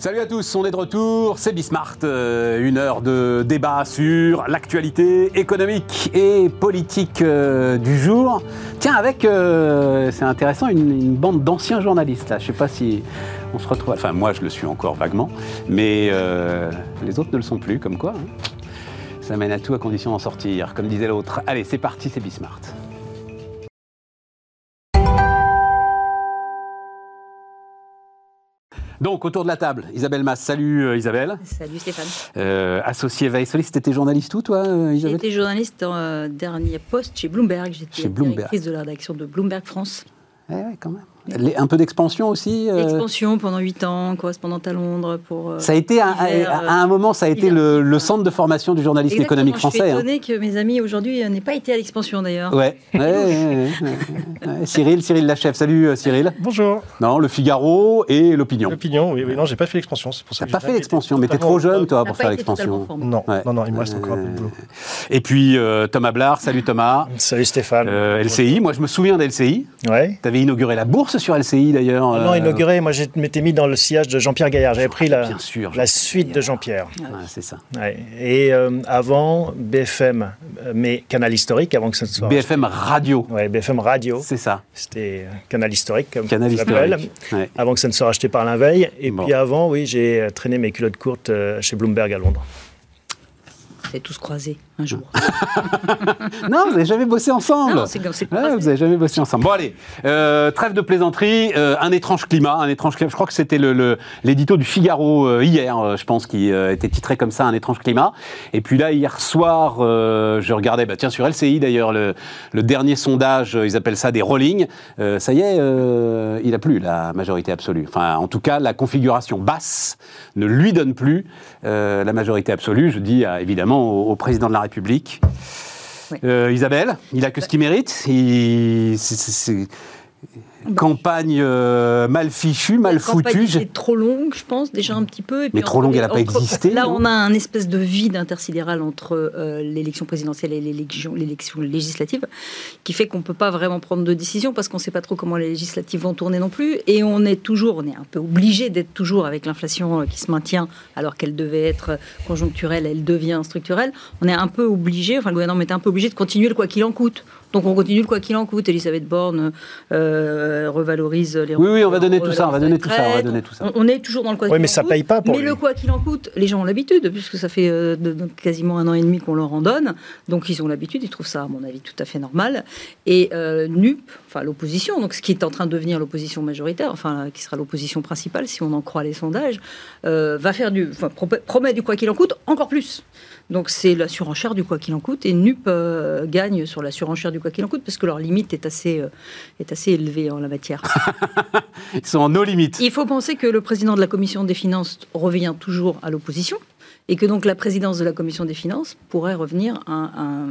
Salut à tous, on est de retour, c'est Bismart, euh, une heure de débat sur l'actualité économique et politique euh, du jour. Tiens, avec, euh, c'est intéressant, une, bande d'anciens journalistes là, je sais pas si on se retrouve, enfin moi je le suis encore vaguement, mais les autres ne le sont plus, comme quoi. hein. Ça mène à tout à condition d'en sortir, comme disait l'autre. Allez, c'est parti, c'est Bismart. Donc, autour de la table, Isabelle Masse. Salut euh, Isabelle. Salut Stéphane. Euh, associé Veille Solis, t'étais journaliste où toi, euh, Isabelle été journaliste en euh, dernier poste chez Bloomberg. J'étais Chez Bloomberg. directrice de la rédaction de Bloomberg France. Eh ouais, quand même. Les- un peu d'expansion aussi euh, Expansion pendant 8 ans, correspondante à Londres pour. euh, Ça a été, à, hiver, à- à un moment, ça a été le, centre de formation du journalisme Exactement, économique Je suis français. hein. étonnée que mes amis aujourd'hui euh, n'aient pas été à l'expansion d'ailleurs. Ouais. Ouais, ouais, ouais, ouais. Ouais. Cyril, Cyril Lachef. Salut euh, Cyril. Bonjour. Non, le Figaro et l'opinion. L'opinion, oui, oui, non, j'ai pas fait l'expansion. C'est pour ça T'as que pas fait l'expansion, mais t'es trop jeune, toi, pour faire l'expansion. Non, Ouais. non, non, il me reste encore un peu de boulot. Et puis euh, Thomas Blard. Salut Thomas. Salut Stéphane. Euh, LCI. Moi, je me souviens d'LCI. Ouais. T'avais inauguré la bourse sur LCI d'ailleurs. Non, euh, inauguré, moi je m'étais mis dans le sillage de Jean-Pierre Gaillard. J'avais pris la, Bien sûr. la suite de Jean-Pierre. Ouais, c'est ça. Ouais. Et euh, avant, BFM, euh, mais Canal Historique, avant que ça ne soit. BFM Radio. Ouais, BFM Radio. C'est ça. C'était Canal Historique, comme Canal historique. Ouais. Avant que ça ne soit racheté par la veille. Et Bon. puis avant, oui, j'ai traîné mes culottes courtes chez Bloomberg à Londres. On s'est tous croisés un jour. Non, vous n'avez jamais bossé ensemble. Non, c'est c'est Ouais, vous n'avez jamais bossé ensemble. Bon, allez, euh, trêve de plaisanterie, euh, un étrange climat, un étrange climat. Je crois que c'était le- le- l'édito du Figaro euh, hier, je pense, qui était titré comme ça, un étrange climat. Et puis là, hier soir, je regardais, bah, tiens, sur LCI d'ailleurs, le, le dernier sondage, ils appellent ça des rolling. Euh, ça y est, il a plus la majorité absolue. Enfin, en tout cas, la configuration basse ne lui donne plus la majorité absolue. Je dis évidemment au, au président de la République. Euh, Isabelle, il a que ce qu'il mérite. Il, campagne euh, mal fichue, mal La campagne foutue. était trop longue, je pense, déjà un petit peu. Et Mais puis trop longue, elle a pas existé, Là, on a un espèce de vide intersidéral entre euh, l'élection présidentielle et l'élection l'élection législative, qui fait qu'on ne peut pas vraiment prendre de décision parce qu'on ne sait pas trop comment les législatives vont tourner non plus. Et on est toujours, on est un peu obligé d'être toujours avec l'inflation euh, qui se maintient alors qu'elle devait être conjoncturelle, elle devient structurelle. On est un peu obligé, enfin le gouvernement est un peu obligé de continuer le quoi qu'il en coûte. Donc on continue le quoi qu'il en coûte. Elisabeth Borne euh, revalorise les Oui, oui, on va donner tout ça, on va donner tout ça, on va retraites. donner tout ça. On, on est toujours dans le quoi Oui, qu'il mais en ça coûte. paye pas pour Mais lui. le quoi qu'il en coûte, les gens ont l'habitude, puisque ça fait euh, de- de- quasiment un an et demi qu'on leur en donne. Donc ils ont l'habitude, ils trouvent ça, à mon avis, tout à fait normal. Et euh, NUP, enfin l'opposition, donc ce qui est en train de devenir l'opposition majoritaire, enfin qui sera l'opposition principale si on en croit les sondages, euh, va faire du, enfin, pro- promet du quoi qu'il en coûte encore plus. Donc c'est la surenchère du quoi qu'il en coûte et NUP euh, gagne sur la surenchère du quoi qu'il en coûte parce que leur limite est assez, euh, est assez élevée en la matière. Ils sont en nos limites. Il faut penser que le président de la commission des finances revient toujours à l'opposition et que donc la présidence de la commission des finances pourrait revenir à un.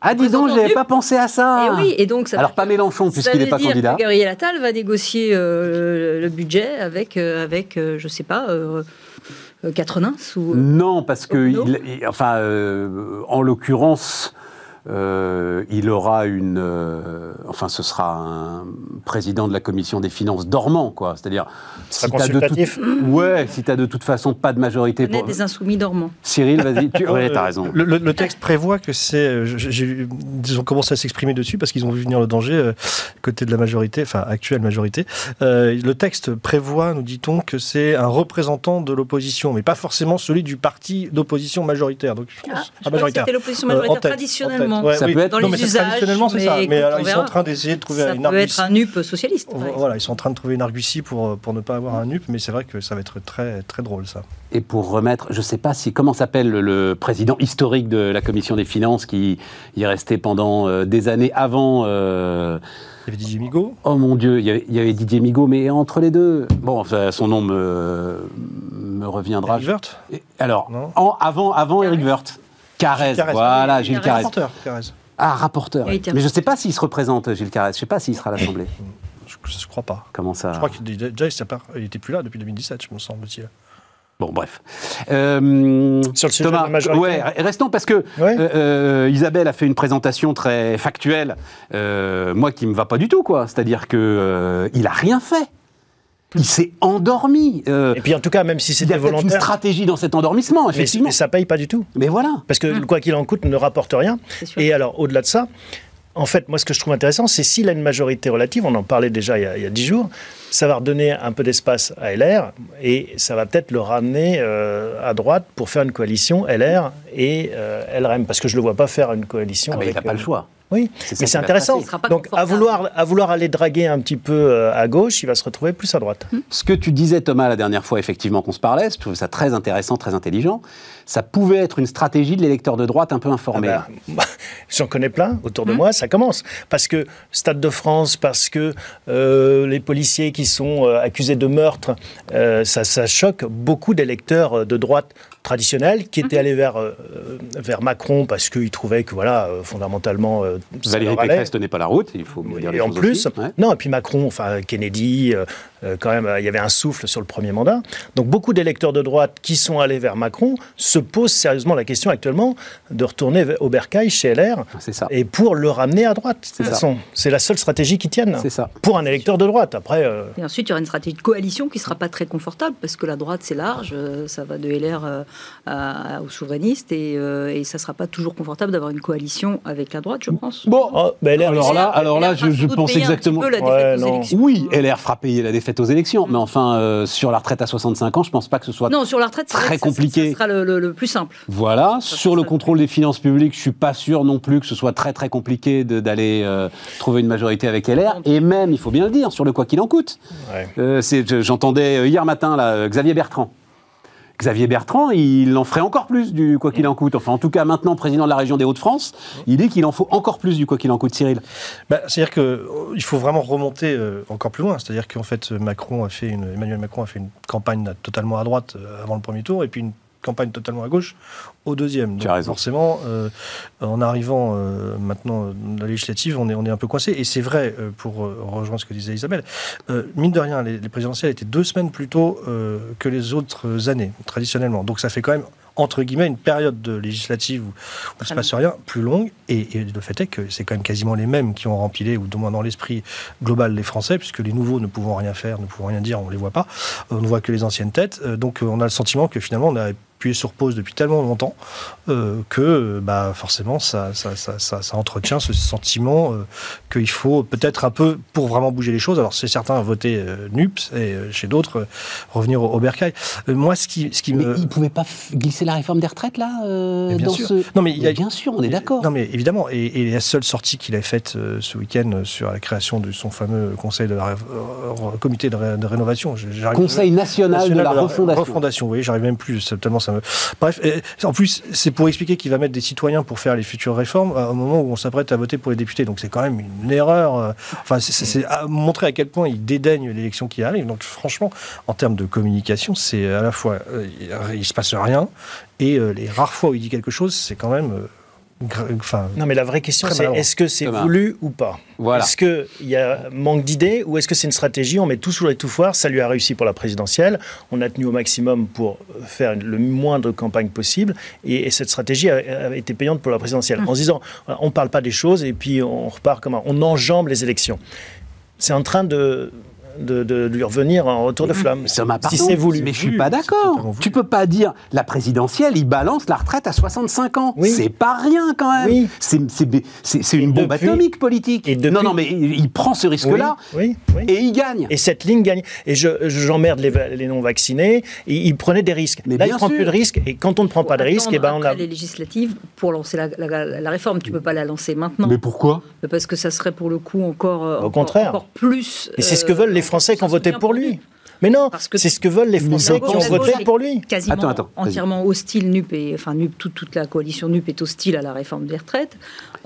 Ah, dis donc, j'avais pas pensé à ça. Eh oui, et donc ça Alors, pas Mélenchon, puisqu'il n'est pas dire candidat. Que Gabriel Attal va négocier euh, le budget avec, euh, avec euh, je sais pas, euh, quatre nains sous. Non, parce que, il- enfin, euh, en l'occurrence, euh, il aura une. euh, enfin, ce sera un président de la commission des finances dormant, quoi. C'est-à-dire. sera t'as de. Ouais, si de toute façon pas de majorité. on est Pour... des insoumis dormants. Cyril, vas-y. Tu... Ouais, Euh, t'as raison. Le, le- le texte prévoit que c'est. Ils ont commencé à s'exprimer dessus parce qu'ils ont vu venir le danger euh, côté de la majorité, enfin actuelle majorité. Euh, le texte prévoit, nous dit-on, que c'est un représentant de l'opposition, mais pas forcément celui du parti d'opposition majoritaire. Donc je Ah, pense je ah, majoritaire. C'était l'opposition majoritaire traditionnellement. Ouais, Ça oui. peut être- Dans non, les mais c'est usages, traditionnellement, c'est ça. mais alors, ils sont en train d'essayer de trouver Ça une peut argutie. être un NUP socialiste. Voilà, ils sont en train de trouver une argutie pour, pour ne pas avoir un NUP, mais c'est vrai que ça va être très, très drôle, ça. Et pour remettre, je ne sais pas si comment s'appelle le, président historique de la commission des finances qui y est resté pendant euh, des années avant. euh, Il y avait Didier Migaud. Oh mon Dieu, il y avait, il y avait Didier Migaud, mais entre les deux, bon, enfin, son nom me, me reviendra. Eric Woerth Et- Alors, Non. en- avant, avant Eric Woerth. Carrez, Carrez. voilà, Gilles Carrez. Carrez. Rapporteur, Carrez. Ah, rapporteur. Mais je ne sais pas s'il se représente, Gilles Carrez. Je ne sais pas s'il sera à l'Assemblée. Je, je crois pas. Comment ça Je crois qu'il déjà, il s'est pas- il était plus là depuis 2017, je me semble-t-il. Bon, bref. Euh, Sur le sujet Thomas, de la majorité. ouais, restons parce que Ouais. euh, euh, Isabelle a fait une présentation très factuelle. Euh, moi, qui me va pas du tout, quoi. C'est-à-dire que euh, il a rien fait. Il s'est endormi. euh, Et puis en tout cas, même si il y c'était a peut-être une volontaire, stratégie dans cet endormissement, mais, effectivement. mais ça paye pas du tout. Mais voilà. Parce que quoi qu'il en coûte ne rapporte rien. Et alors, au-delà de ça, en fait, moi, ce que je trouve intéressant, c'est s'il a une majorité relative, on en parlait déjà il y a, 10 jours, ça va redonner un peu d'espace à LR et ça va peut-être le ramener euh, à droite pour faire une coalition LR et euh, LRM. Parce que je ne le vois pas faire une coalition. Ah, mais il avec, n'a pas le euh, choix. Oui, mais c'est intéressant. Il Donc, à vouloir, à vouloir aller draguer un petit peu euh, à gauche, il va se retrouver plus à droite. Ce que tu disais, Thomas, la dernière fois, effectivement, qu'on se parlait, je trouve ça très intéressant, très intelligent. Ça pouvait être une stratégie de l'électeur de droite un peu informé. Ah bah, J'en connais plein autour de moi, ça commence. Parce que Stade de France, parce que euh, les policiers qui sont euh, accusés de meurtre, euh, ça, choque beaucoup d'électeurs euh, de droite traditionnels qui étaient allés vers, euh, vers Macron parce qu'ils trouvaient que, voilà, euh, fondamentalement, euh, Valérie. Pécresse tenait pas la route, il faut dire les Et en choses plus, aussi. Ouais. non, et puis Macron, enfin Kennedy, quand même, il y avait un souffle sur le premier mandat. Donc beaucoup d'électeurs de droite qui sont allés vers Macron se posent sérieusement la question actuellement de retourner au bercail chez LR C'est ça. et pour le ramener à droite. De toute ça. façon, c'est la seule stratégie qui tienne. C'est ça. Pour un électeur de droite. Après, euh, Et ensuite, il y aura une stratégie de coalition qui ne sera pas très confortable parce que la droite, c'est large. Ça va de LR euh, à- aux souverainistes et, euh, et ça ne sera pas toujours confortable d'avoir une coalition avec la droite, je pense. Bon, oh, LR, Alors là- alors là, je- je pense exactement- petit peu la Ouais, défaite aux non. élections. oui, LR fera payer la défaite aux élections, mais enfin, euh, sur la retraite à 65 ans, je pense pas que ce soit Non, sur la retraite, Très compliqué. Ça, sera le, le- le plus simple. Voilà, Ça, sur le ça. contrôle des finances publiques, je suis pas sûr non plus que ce soit très très compliqué d'aller euh, trouver une majorité avec LR. Et même, il faut bien le dire, sur le quoi qu'il en coûte. Ouais. Euh, J'entendais hier matin là, Xavier Bertrand. Xavier Bertrand, il en ferait encore plus du quoi qu'il en coûte. Enfin, en tout cas, maintenant président de la région des Hauts-de-France, il dit qu'il en faut encore plus du quoi qu'il en coûte, Cyril. Bah, C'est-à-dire qu'il faut vraiment remonter euh, encore plus loin. C'est-à-dire qu'en fait, Macron a fait une, Emmanuel Macron a fait une campagne totalement à droite euh, avant le premier tour et puis une campagne totalement à gauche au deuxième. Tu Donc, as raison. Forcément, euh, en arrivant euh, maintenant dans la législative, on est, on est un peu coincé. Et c'est vrai, euh, pour rejoindre ce que disait Isabelle, euh, mine de rien, les, les présidentielles étaient deux semaines plus tôt euh, que les autres années, traditionnellement. Donc ça fait quand même entre guillemets une période de législative où, il ne se passe rien plus longue et, et le fait est que c'est quand même quasiment les mêmes qui ont rempilé ou du moins dans l'esprit global les Français puisque les nouveaux ne pouvant rien faire ne pouvant rien dire on les voit pas on ne voit que les anciennes têtes donc on a le sentiment que finalement on a appuyé sur pause depuis tellement longtemps euh, que euh, bah, forcément ça, ça, ça, ça, entretient ce sentiment euh, qu'il faut peut-être un peu pour vraiment bouger les choses alors c'est certains voter euh, NUPS et chez d'autres revenir au, au bercail moi ce qui, ce qui Mais me il pouvait pas f- glisser la réforme des retraites là bien dans sûr. ce- Non, mais il a- bien sûr, on est d'accord. Non, mais évidemment. Et, et la seule sortie qu'il a faite ce week-end sur la création de son fameux conseil de la ré- comité de, ré- de rénovation. Conseil national, de la refondation. refondation, oui, j'arrive même plus, c'est tellement Bref, et, en plus, c'est pour expliquer qu'il va mettre des citoyens pour faire les futures réformes à un moment où on s'apprête à voter pour les députés. Donc c'est quand même une erreur. euh, Enfin, c'est- montrer à quel point il dédaigne l'élection qui arrive. Donc franchement, en termes de communication, c'est à la fois euh, il, il se passe rien et euh, les rares fois où il dit quelque chose, c'est quand même. Enfin, Non, mais la vraie question, c'est est-ce que c'est voulu ou pas? Voilà. Est-ce qu'il y a manque d'idées ou est-ce que c'est une stratégie? On met tout sous les tout foire. Ça lui a réussi pour la présidentielle. On a tenu au maximum pour faire le moindre campagne possible. Et, et cette stratégie a, a été payante pour la présidentielle. En se disant, on ne parle pas des choses et puis on repart comme un- On enjambe les élections. C'est en train de, de, de lui revenir en retour de flamme. Ça m'a si c'est voulu. Mais je suis pas d'accord. Tu peux pas dire la présidentielle, il balance la retraite à 65 ans. Oui. C'est pas rien quand même. Oui. C'est- C'est c'est- c'est Et une bombe depuis- atomique politique. et depuis- Non, non, mais il, il prend ce risque-là Oui, oui, oui. et il gagne. Et cette ligne gagne. Et je, j'emmerde les, les non-vaccinés. Et ils prenaient des risques. Mais Là, ils prennent sûr. plus de risques. Et quand on ne prend pas de risques, eh ben, on a. les législatives pour lancer la, la- la réforme. Tu peux pas la lancer maintenant. Mais pourquoi? Parce que ça serait pour le coup encore, euh, Au encore- contraire. encore plus. Et c'est ce euh, que veulent les Français qui ont voté pour lui. Mais non, c'est ce que veulent les Français la qui ont la voté pour lui. quasiment Attends, attends, entièrement hostile NUP et enfin NUP toute, toute la coalition NUP est hostile à la réforme des retraites.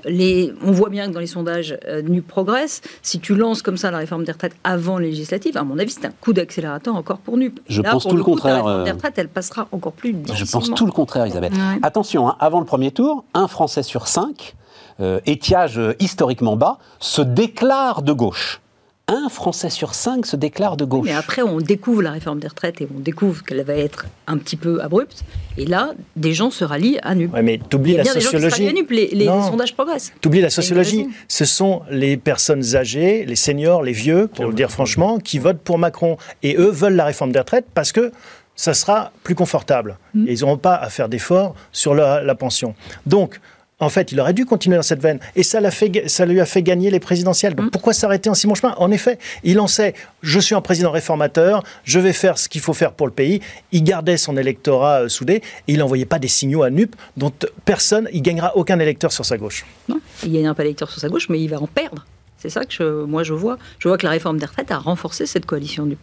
Les, on voit bien que dans les sondages euh, NUP progresse. Si tu lances comme ça la réforme des retraites avant les législatives, à mon avis, c'est un coup d'accélérateur encore pour NUP. Je Là, pense pour tout le coup, contraire, réforme euh, des retraites, elle passera encore plus Je pense difficilement. tout le contraire, Isabelle. Ouais. Attention, hein, avant le premier tour, un Français sur cinq, euh, étiage euh, historiquement bas, se déclare de gauche. Un Français sur cinq se déclare de gauche. Mais après, on découvre la réforme des retraites et on découvre qu'elle va être un petit peu abrupte. Et là, des gens se rallient à NUP. Ouais, mais t'oublies la bien des gens qui se rallient sociologie. à NUP. Les, sondages progressent. T'oublies la sociologie. Ce sont les personnes âgées, les seniors, les vieux, pour le dire franchement, qui votent pour Macron. Et eux veulent la réforme des retraites parce que ça sera plus confortable. Mm. Et ils n'auront pas à faire d'efforts sur la, la pension. Donc, en fait, il aurait dû continuer dans cette veine. Et ça, l'a fait, ga- ça lui a fait gagner les présidentielles. Donc pourquoi s'arrêter en si bon chemin? En effet, il en sait, je suis un président réformateur, je vais faire ce qu'il faut faire pour le pays. Il gardait son électorat euh, soudé et il n'envoyait pas des signaux à NUP dont personne, il gagnera aucun électeur sur sa gauche. Non, il y a un pas électeur sur sa gauche, mais il va en perdre. C'est ça que je- moi je vois. Je vois que la réforme des retraites a renforcé cette coalition NUP.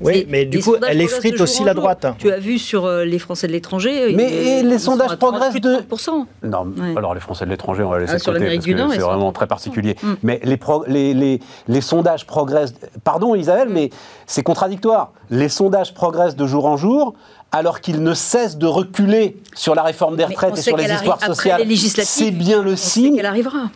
Oui, mais du coup, elle effrite aussi la jour. droite. Tu as vu sur euh, les Français de l'étranger. Mais ils- et les sondages à 30, progressent de- 30%. Non, Ouais. alors les Français de l'étranger, on va laisser Ah, de sur côté parce du que Nord, c'est vraiment très particulier. Mm. Mais les, pro- les, les, les sondages progressent. Pardon Isabelle, mais c'est contradictoire. Les sondages progressent de jour en jour alors qu'ils ne cessent de reculer sur la réforme des Mais retraites on et sur les histoires sociales. C'est bien le On signe.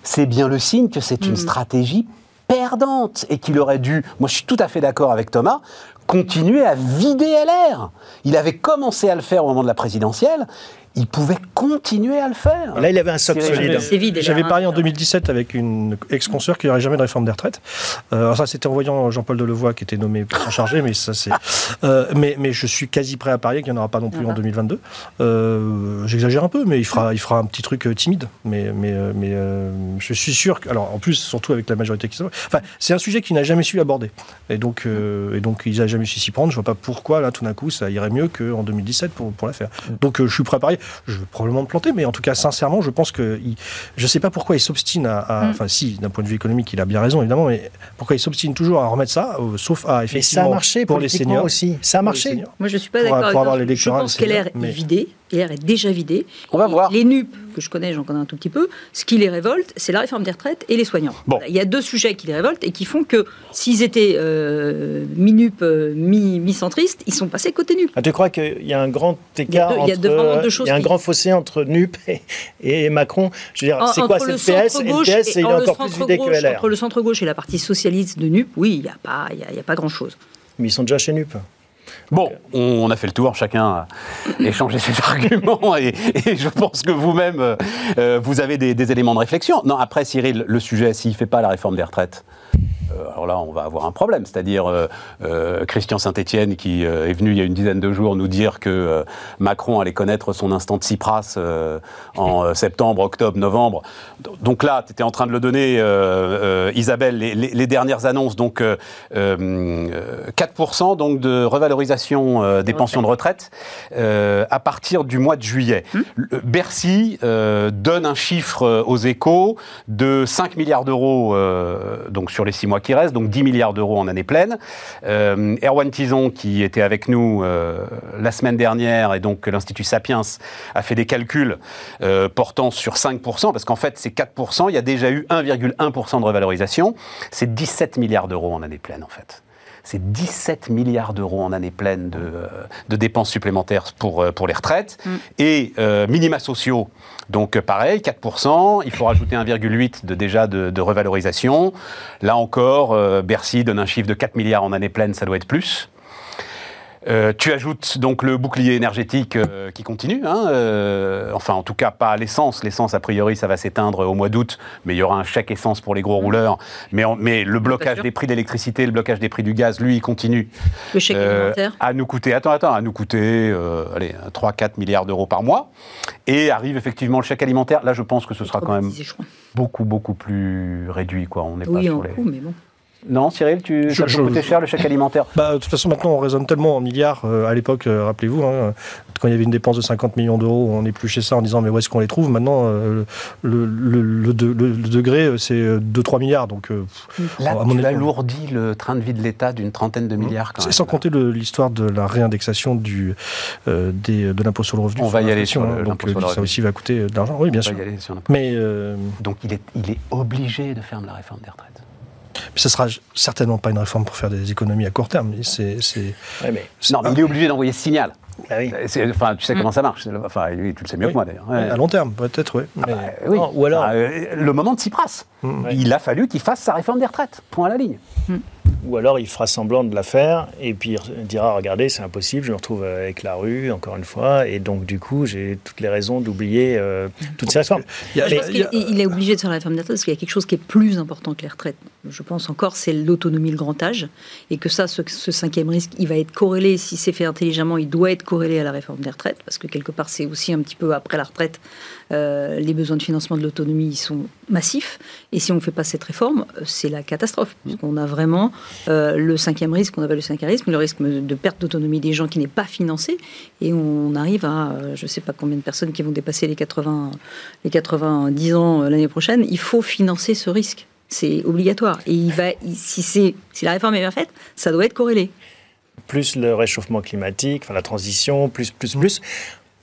C'est bien le signe que c'est une Mm. stratégie perdante et qu'il aurait dû, moi je suis tout à fait d'accord avec Thomas, continuer à vider LR. Il avait commencé à le faire au moment de la présidentielle, il pouvait continuer à le faire. Là, il avait un socle solide. J'avais LR, parié en hein. 2017 avec une ex-consoeur qu'il n'y aurait jamais de réforme des retraites. Euh, alors ça, c'était en voyant Jean-Paul Delevoye qui était nommé pour s'en charger, mais ça c'est. Euh, mais, mais je suis quasi prêt à parier qu'il n'y en aura pas non plus en Voilà. 2022. Euh, J'exagère un peu, mais il fera, il fera un petit truc timide. Mais, mais, mais euh, je suis sûr que. Alors en plus, surtout avec la majorité qui s'en Enfin, c'est un sujet qu'il n'a jamais su aborder. Et donc, euh, et donc il n'a jamais su s'y prendre. Je vois pas pourquoi là, tout d'un coup, ça irait mieux qu'en 2017 pour, pour la faire. Donc euh, je suis prêt à parier. Je vais probablement me planter, mais en tout cas, sincèrement, je pense que. il- je sais pas pourquoi il s'obstine à. Mm. Enfin, si, d'un point de vue économique, il a bien raison, évidemment, mais pourquoi il s'obstine toujours à remettre ça, euh, sauf à Et ça effectivement. a marché pour les seniors. aussi. Ça a marché. Moi, je suis pas d'accord pour avec avoir. Je pense mais- est LR est déjà vidé. On va Et voir. Les NUP, que je connais, j'en connais un tout petit peu, ce qui les révolte, c'est la réforme des retraites et les soignants. Bon. Il y a deux sujets qui les révoltent et qui font que s'ils étaient euh, mi-NUP, euh, mi- mi-centristes, ils sont passés côté NUP. Ah, tu crois qu'il y a un grand écart Il y a deux- il y a entre, deux- choses il y a un qui- grand fossé entre NUP et, et Macron? Je veux dire, c'est quoi le PS et le PS, il est entre le encore plus vidé que LR. Entre le centre gauche et la partie socialiste de NUP, oui, il n'y a pas, il y a, il y a pas grand-chose. Mais ils sont déjà chez NUP. Bon, on a fait le tour, chacun a échangé ses arguments et, et je pense que vous-même, euh, euh, vous avez des, des éléments de réflexion. Non, après Cyril, le sujet, s'il ne fait pas la réforme des retraites, euh, alors là, on va avoir un problème. C'est-à-dire euh, euh, Christian Saint-Etienne qui euh, est venu il y a une dizaine de jours nous dire que euh, Macron allait connaître son instant de Tsipras euh, en euh, septembre, octobre, novembre. Donc là, tu étais en train de le donner, euh, euh, Isabelle, les, les- les dernières annonces. Donc euh, euh, 4% donc de revalorisation euh, des pensions de retraite euh, à partir du mois de juillet. Le- Bercy euh, donne un chiffre euh, aux échos de 5 milliards d'euros euh, donc sur les 6 mois qui restent, donc 10 milliards d'euros en année pleine. Euh, Erwan Tison, qui était avec nous euh, la semaine dernière, et donc l'Institut Sapiens a fait des calculs euh, portant sur 5%, parce qu'en fait c'est 4%, il y a déjà eu 1,1% de revalorisation, c'est 17 milliards d'euros en année pleine en fait. C'est 17 milliards d'euros en année pleine de, euh, de dépenses supplémentaires pour, euh, pour les retraites. Et euh, minima sociaux, donc pareil, 4%. Il faut rajouter 1,8 de déjà de, de revalorisation. Là encore, euh, Bercy donne un chiffre de 4 milliards en année pleine, ça doit être plus. Euh, tu ajoutes donc le bouclier énergétique euh, qui continue, hein, euh, enfin en tout cas pas à l'essence. L'essence a priori ça va s'éteindre au mois d'août, mais il y aura un chèque essence pour les gros rouleurs. Mais, le blocage des prix de l'électricité, le blocage des prix du gaz, lui il continue Le chèque alimentaire. à nous coûter, attends, attends, à nous coûter, euh, allez, 3-4 milliards d'euros par mois. Et arrive effectivement le chèque alimentaire. Là, je pense que ce sera quand même beaucoup, beaucoup plus réduit, quoi. On n'est pas en sur les... coût, mais bon. Non, Cyril, tu, Je- ça je- peut coûter cher le chèque alimentaire. Bah, de toute façon, maintenant, on raisonne tellement en milliards. Euh, à l'époque, euh, rappelez-vous, hein, quand il y avait une dépense de 50 millions d'euros, on épluchait ça en disant mais où est-ce qu'on les trouve Maintenant, euh, le, le- le de- le- le degré, c'est 2-3 milliards. Donc, euh, Là, à mon tu avis, alourdis le train de vie de l'État d'une trentaine de milliards. Quand même. sans compter l'histoire de la réindexation du, euh, des- de l'impôt sur le revenu. On va y aller sur le- hein, donc l'impôt sur le ça revenu. aussi va coûter de l'argent. Oui, bien On sûr. va y aller sur Mais euh, Donc il est, il est obligé de faire de la réforme des retraites. Ce sera certainement pas une réforme pour faire des économies à court terme. mais C'est, c'est- Ouais, mais, Non, mais il est obligé d'envoyer ce signal. ah oui. C'est- Enfin, tu sais comment ça marche. Enfin, lui, tu le sais mieux Oui. que moi d'ailleurs. Ouais. à long terme, peut-être, oui. Mais- oui. Non, ou alors- Ah, euh, le moment de Tsipras. Mm. Il a fallu qu'il fasse sa réforme des retraites. Point à la ligne. Ou alors il fera semblant de la faire et puis il dira regardez c'est impossible, je me retrouve avec la rue encore une fois et donc du coup j'ai toutes les raisons d'oublier euh, toutes ces réformes. Il, il, est obligé de faire la réforme des retraites parce qu'il y a quelque chose qui est plus important que les retraites. Je pense encore c'est l'autonomie, le grand âge et que ça, ce, cinquième risque, il va être corrélé si c'est fait intelligemment, il doit être corrélé à la réforme des retraites parce que quelque part c'est aussi un petit peu après la retraite euh, les besoins de financement de l'autonomie sont massifs. Et si on ne fait pas cette réforme, euh, c'est la catastrophe. Mmh. Puisqu'on a vraiment euh, le cinquième risque, on appelle le cinquième risque, le risque de perte d'autonomie des gens qui n'est pas financé. Et on arrive à, je ne sais pas combien de personnes qui vont dépasser les 80, les 90 ans l'année prochaine. Il faut financer ce risque. C'est obligatoire. Et il va, si, si la réforme est bien faite, ça doit être corrélé plus le réchauffement climatique, enfin la transition, plus, plus, plus.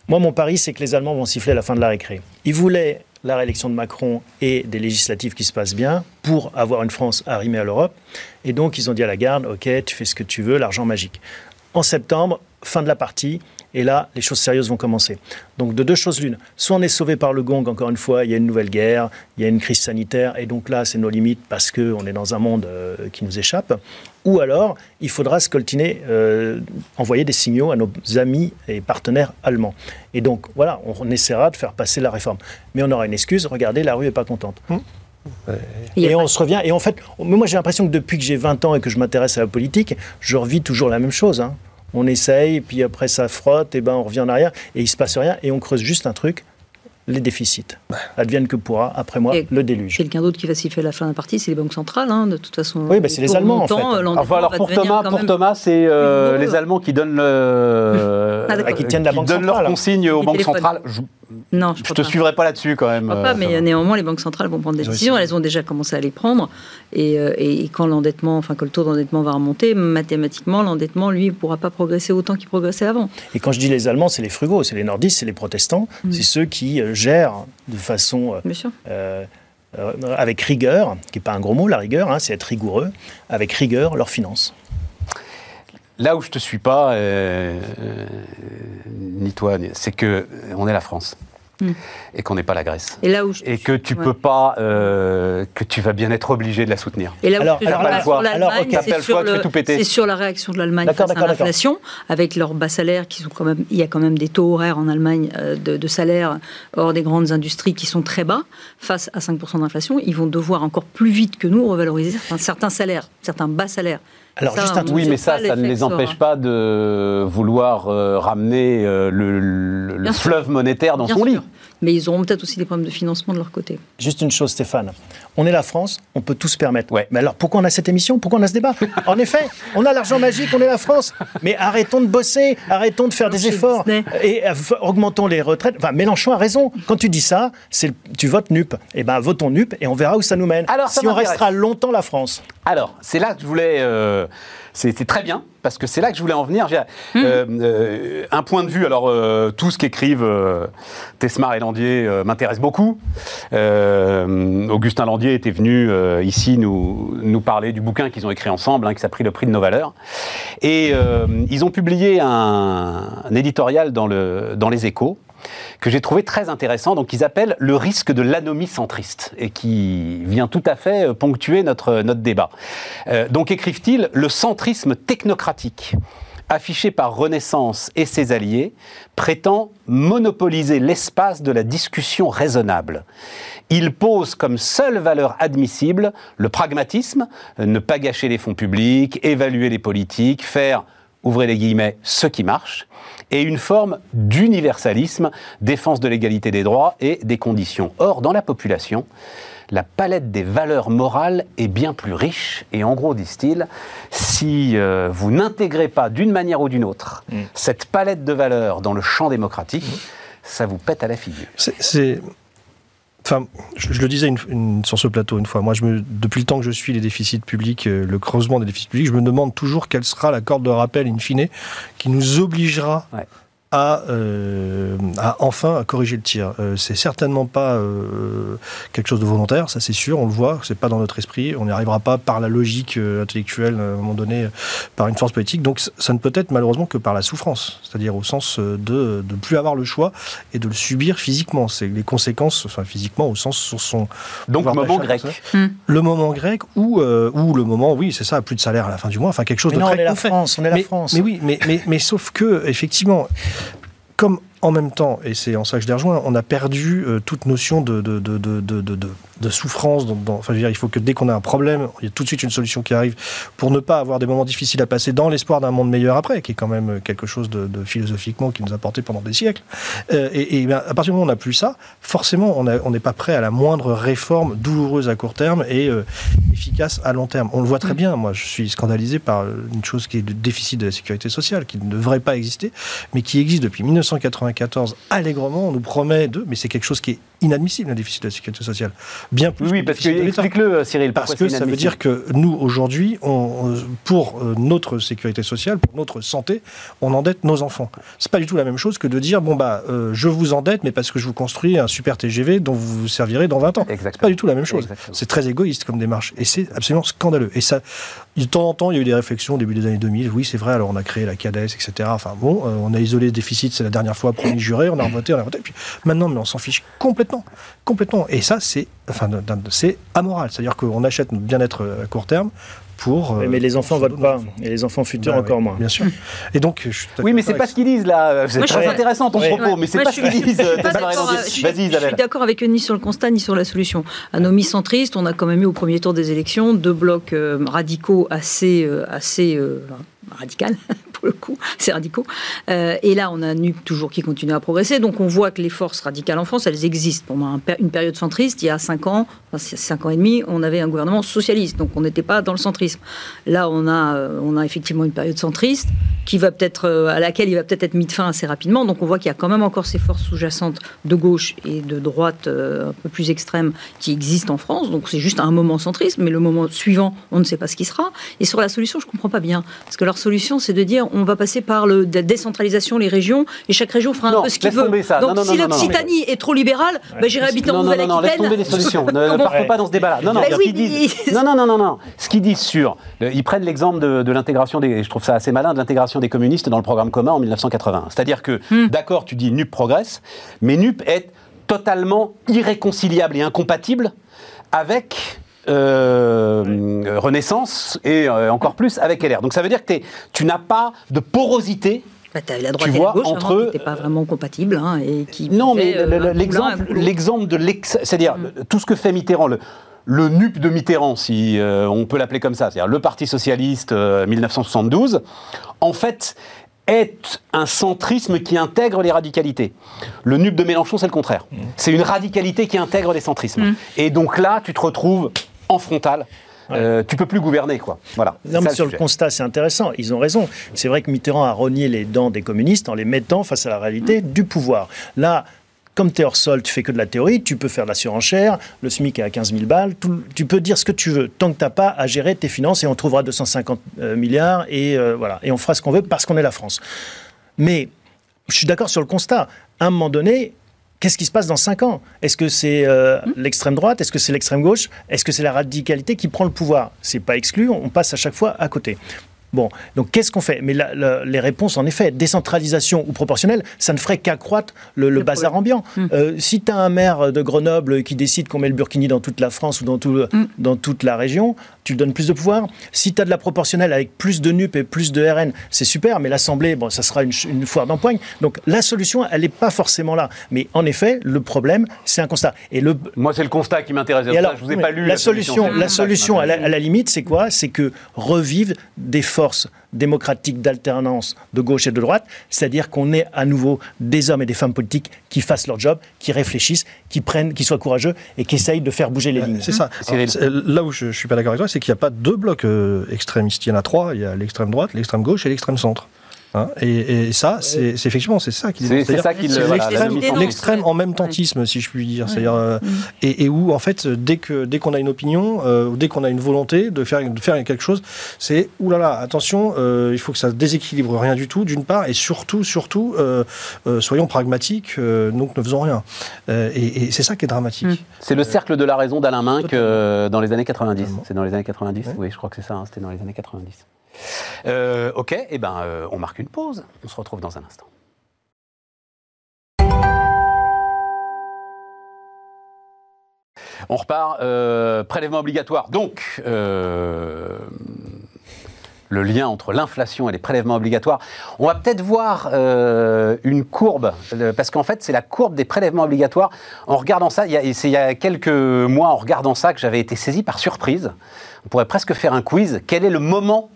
Moi, mon pari, c'est que les Allemands vont siffler à la fin de la récré. Ils voulaient la réélection de Macron et des législatives qui se passent bien pour avoir une France arrimée à l'Europe. Et donc, ils ont dit à la garde, OK, tu fais ce que tu veux, l'argent magique. En septembre, fin de la partie, et là, les choses sérieuses vont commencer. Donc, de deux choses l'une. Soit on est sauvé par le gong, encore une fois, il y a une nouvelle guerre, il y a une crise sanitaire, et donc là, c'est nos limites parce qu'on est dans un monde euh, qui nous échappe. Ou alors, il faudra scoltiner, euh, envoyer des signaux à nos amis et partenaires allemands. Et donc, voilà, on, essaiera de faire passer la réforme. Mais on aura une excuse, regardez, la rue n'est pas contente. Hum. Et on se revient. Et en fait, moi j'ai l'impression que depuis que j'ai 20 ans et que je m'intéresse à la politique, je revis toujours la même chose. Hein on essaye, puis après ça frotte, et ben on revient en arrière, et il se passe rien, et on creuse juste un truc, les déficits. Advienne que pourra, après moi, le déluge. Quelqu'un d'autre qui va s'y faire la fin de la partie, c'est les banques centrales, hein, de toute façon. Oui, bah, c'est les Allemands, en fait. Enfin, alors pour Thomas, pour Thomas, c'est euh, les Allemands qui donnent, le... Ah, qui tiennent la banque donnent leurs consignes aux banques centrales. Non, je, ne te suivrai pas là-dessus quand même. pas, mais néanmoins, les banques centrales vont prendre des décisions. Elles ont déjà commencé à les prendre. Et, euh, et quand l'endettement, enfin que le taux d'endettement va remonter, mathématiquement, l'endettement, lui, ne pourra pas progresser autant qu'il progressait avant. Et quand je dis les Allemands, c'est les frugaux, c'est les nordistes, c'est les protestants, mm. c'est ceux qui euh, gèrent de façon euh, avec rigueur, qui n'est pas un gros mot, la rigueur, hein, c'est être rigoureux, avec rigueur leurs finances. Là où je te suis pas, ni toi, c'est que on est la France. Hmm. et qu'on n'est pas la Grèce. Et, là où et que tu peux pas, euh, que tu vas bien être obligé de la soutenir. Et là où alors, je alors, sur l'Allemagne, c'est sur, la réaction de l'Allemagne face à l'inflation, avec leurs bas salaires qui sont quand même, il y a quand même des taux horaires en Allemagne euh, de, de salaires hors des grandes industries qui sont très bas face à 5% d'inflation. Ils vont devoir encore plus vite que nous revaloriser certains salaires, certains bas salaires alors, juste un Oui, mais ça, ça ne les empêche pas de vouloir euh, ramener euh, le, fleuve monétaire dans son lit. Mais ils auront peut-être aussi des problèmes de financement de leur côté. Juste une chose, Stéphane. On est la France, on peut tout se permettre. Ouais. Mais alors, pourquoi on a cette émission? Pourquoi on a ce débat? En effet, on a l'argent magique, on est la France. Mais arrêtons de bosser, arrêtons de faire des efforts. Et euh, augmentons les retraites. Enfin, Mélenchon a raison. Quand tu dis ça, c'est tu votes NUP. Eh bien, votons NUP et on verra où ça nous mène. Alors, si on restera longtemps la France. Alors, c'est là que je voulais. Euh, c'était très bien, parce que c'est là que je voulais en venir. Hmm. Euh, euh, un point de vue, alors tout ce qu'écrivent Tesmar et Landier m'intéresse beaucoup. Augustin Landier était venu ici nous, nous parler du bouquin qu'ils ont écrit ensemble, hein, qui s'appelle Le prix de nos valeurs. Et ils ont publié un, un éditorial dans, le, dans les échos que j'ai trouvé très intéressant, donc qu'ils appellent le risque de l'anomie centriste, et qui vient tout à fait euh, ponctuer notre, notre débat. Euh, donc écrivent-ils le centrisme technocratique affiché par Renaissance et ses alliés, prétend monopoliser l'espace de la discussion raisonnable. Il pose comme seule valeur admissible le pragmatisme, ne pas gâcher les fonds publics, évaluer les politiques, faire, ouvrez les guillemets, ce qui marche, et une forme d'universalisme, défense de l'égalité des droits et des conditions. Or, dans la population, la palette des valeurs morales est bien plus riche. Et en gros, disent-ils, si euh, vous n'intégrez pas d'une manière ou d'une autre mm. cette palette de valeurs dans le champ démocratique, ça vous pète à la figure. C'est Enfin, je, le disais sur ce plateau une fois. Moi, je me, depuis le temps que je suis les déficits publics, euh, le creusement des déficits publics, je me demande toujours quelle sera la corde de rappel in fine qui nous obligera à, euh, à enfin corriger le tir. Euh, c'est certainement pas euh, quelque chose de volontaire, ça c'est sûr, on le voit, c'est pas dans notre esprit, on n'y arrivera pas par la logique euh, intellectuelle à un moment donné, par une force politique. Donc ça ne peut être malheureusement que par la souffrance, c'est-à-dire au sens euh, de ne plus avoir le choix et de le subir physiquement. C'est les conséquences, enfin physiquement au sens sur son Donc, pouvoir moment d'achat, grec. Le moment grec ou euh, ou le moment, oui, c'est ça, plus de salaire à la fin du mois, enfin quelque chose Mais de non, on très est la. France, on est la mais, France. mais oui, mais, mais, mais sauf que, effectivement, comme en même temps, et c'est en ça que je les rejoins, on a perdu euh, toute notion de, souffrance. enfin, je veux dire, il faut que dès qu'on a un problème, il y a tout de suite une solution qui arrive pour ne pas avoir des moments difficiles à passer dans l'espoir d'un monde meilleur après, qui est quand même quelque chose de, philosophiquement qui nous a porté pendant des siècles. Euh, et ben, à partir du moment où on n'a plus ça, forcément, on n'est pas prêt à la moindre réforme douloureuse à court terme et euh, efficace à long terme. On le voit très bien. Moi, je suis scandalisé par une chose qui est le déficit de la sécurité sociale, qui ne devrait pas exister, mais qui existe depuis 1994 allègrement. On nous promet de, mais c'est quelque chose qui est inadmissible, le déficit de la sécurité sociale. Bien plus Oui, que le parce que explique-le, euh, Cyril. Parce que ça veut dire que nous, aujourd'hui, euh, pour euh, notre sécurité sociale, pour notre santé, on endette nos enfants. C'est pas du tout la même chose que de dire, bon, bah, euh, je vous endette, mais parce que je vous construis un super TGV dont vous vous servirez dans 20 ans. C'est pas du tout la même chose. C'est très égoïste comme démarche. Et c'est absolument scandaleux. Et ça, de temps en temps, il y a eu des réflexions au début des années 2000. Oui, c'est vrai, alors on a créé la CADES, etc. Enfin bon, euh, on a isolé le déficit, c'est la dernière fois, promis juré, on a voté, on a voté. Et puis maintenant, mais on s'en fiche complètement. Complètement. Et ça, c'est enfin, amoral. C'est-à-dire qu'on achète notre bien-être à court terme pour. Euh, mais les enfants votent nos pas, enfants. et les enfants futurs Bah encore oui, moins. Bien sûr. Et donc, je suis tout à Oui, mais c'est pas ce qu'ils disent là. C'est très intéressant ton Ouais. propos, mais c'est pas ce qu'ils disent. euh, Vas-y, Je suis d'accord avec eux ni sur le constat ni sur la solution. Anomie centriste, on a quand même eu au premier tour des élections deux blocs euh, radicaux assez, euh, assez euh, radical pour le coup, c'est radicaux. Euh, et là, on a NUP toujours qui continue à progresser. Donc on voit que les forces radicales en France, elles existent. Pendant un une période centriste, il y a cinq ans, enfin, c'est cinq ans et demi, on avait un gouvernement socialiste. Donc on n'était pas dans le centrisme. Là, on a, euh, on a effectivement une période centriste qui va peut-être, euh, à laquelle il va peut-être être mis de fin assez rapidement. Donc on voit qu'il y a quand même encore ces forces sous-jacentes de gauche et de droite un peu plus extrêmes qui existent en France. Donc c'est juste un moment centriste, mais le moment suivant, on ne sait pas ce qui sera. Et sur la solution, je comprends pas bien, parce que leur solution, c'est de dire on va passer par le, la décentralisation, les régions, et chaque région fera un Non, peu ce qu'il laisse veut. tomber ça. Donc Non, non, si l'Occitanie est trop libérale, bah, j'irai habiter en Non, non, non, laisse tomber les Nouvelle-Aquitaine. solutions. Ne, partons pas dans ce débat-là. Non, non, ce oui, qu'ils disent. mais- Non, non, non, non, non. Ce qu'ils disent sur. le- Ils prennent l'exemple de, de l'intégration des. Je trouve ça assez malin, de l'intégration des communistes dans le programme commun en 1980. C'est-à-dire que, Hmm. d'accord, tu dis NUP progresse, mais NUP est totalement irréconciliable et incompatible avec. Euh, Renaissance et euh, encore plus avec LR. Donc ça veut dire que tu n'as pas de porosité Bah, la droite Tu et vois, la gauche entre eux- qui n'étaient pas vraiment compatibles hein, et qui Non, mais euh, l'exemple, l'exemple de l'ex, c'est-à-dire Mm. tout ce que fait Mitterrand, le, le NUP de Mitterrand, si euh, on peut l'appeler comme ça, c'est-à-dire le Parti socialiste euh, 1972, en fait est un centrisme qui intègre les radicalités. Le NUP de Mélenchon, c'est le contraire. C'est une radicalité qui intègre les centrismes. Mm. Et donc là, tu te retrouves en frontal. Euh, tu peux plus gouverner, quoi. Voilà. Non, mais sur le constat, c'est intéressant. Ils ont raison. C'est vrai que Mitterrand a rogné les dents des communistes en les mettant face à la réalité du pouvoir. Là, comme tu es hors sol, tu fais que de la théorie, tu peux faire de la surenchère, le SMIC est à 15 000 balles, tout- tu peux dire ce que tu veux, tant que tu n'as pas à gérer tes finances et on trouvera 250 euh, milliards et, euh, voilà, et on fera ce qu'on veut parce qu'on est la France. Mais je suis d'accord sur le constat. À un moment donné, qu'est-ce qui se passe dans 5 ans? Est-ce que c'est euh, l'extrême droite? Est-ce que c'est l'extrême gauche? Est-ce que c'est la radicalité qui prend le pouvoir? C'est pas exclu, on passe à chaque fois à côté. Bon, donc qu'est-ce qu'on fait? Mais la- la- les réponses, en effet, décentralisation ou proportionnelle, ça ne ferait qu'accroître le, le Le bazar problème. ambiant. Euh, si tu as un maire de Grenoble qui décide qu'on met le burkini dans toute la France ou dans, tout Mm. dans toute la région, tu lui donnes plus de pouvoir. Si tu as de la proportionnelle avec plus de NUP et plus de RN, c'est super, mais l'Assemblée, bon, ça sera une, une foire d'empoigne. Donc la solution, elle n'est pas forcément là. Mais en effet, le problème, c'est un constat. Et le, Moi, c'est le constat qui m'intéresse. je vous ai pas lu la solution. La constat qui solution, à la, à la limite, c'est quoi? C'est que revivent des forces démocratiques d'alternance de gauche et de droite, c'est-à-dire qu'on ait à nouveau des hommes et des femmes politiques qui fassent leur job, qui réfléchissent, qui prennent, qui soient courageux et qui essayent de faire bouger les lignes. C'est ça. Alors, c'est- Là où je ne suis pas d'accord avec toi, c'est qu'il n'y a pas deux blocs euh, extrémistes. Il y en a trois. Il y a l'extrême droite, l'extrême gauche et l'extrême centre. Hein, et, et, ça, c'est effectivement c'est ça qui c'est ça qui l'extrême en même tentisme, si je puis dire. C'est-à-dire euh, mm. et, et, où en fait dès que dès qu'on a une opinion euh, dès qu'on a une volonté de faire de faire quelque chose, c'est oulala attention, euh, il faut que ça déséquilibre rien du tout d'une part et surtout surtout euh, euh, soyons pragmatiques, donc ne faisons rien. et, et c'est ça qui est dramatique. Mm. C'est le cercle de la raison d'Alain Minck dans les années 90. C'est dans les années 90. Oui, je crois que c'est ça. Hein, C'était dans les années 90. Euh, ok, eh ben, euh, on marque une pause. On se retrouve dans un instant. On repart. Euh, prélèvement obligatoire. Donc, le lien entre l'inflation et les prélèvements obligatoires. On va peut-être voir une courbe, parce qu'en fait, c'est la courbe des prélèvements obligatoires. En regardant ça, c'est il y a quelques mois, en regardant ça, que j'avais été saisi par surprise. On pourrait presque faire un quiz. Quel est le moment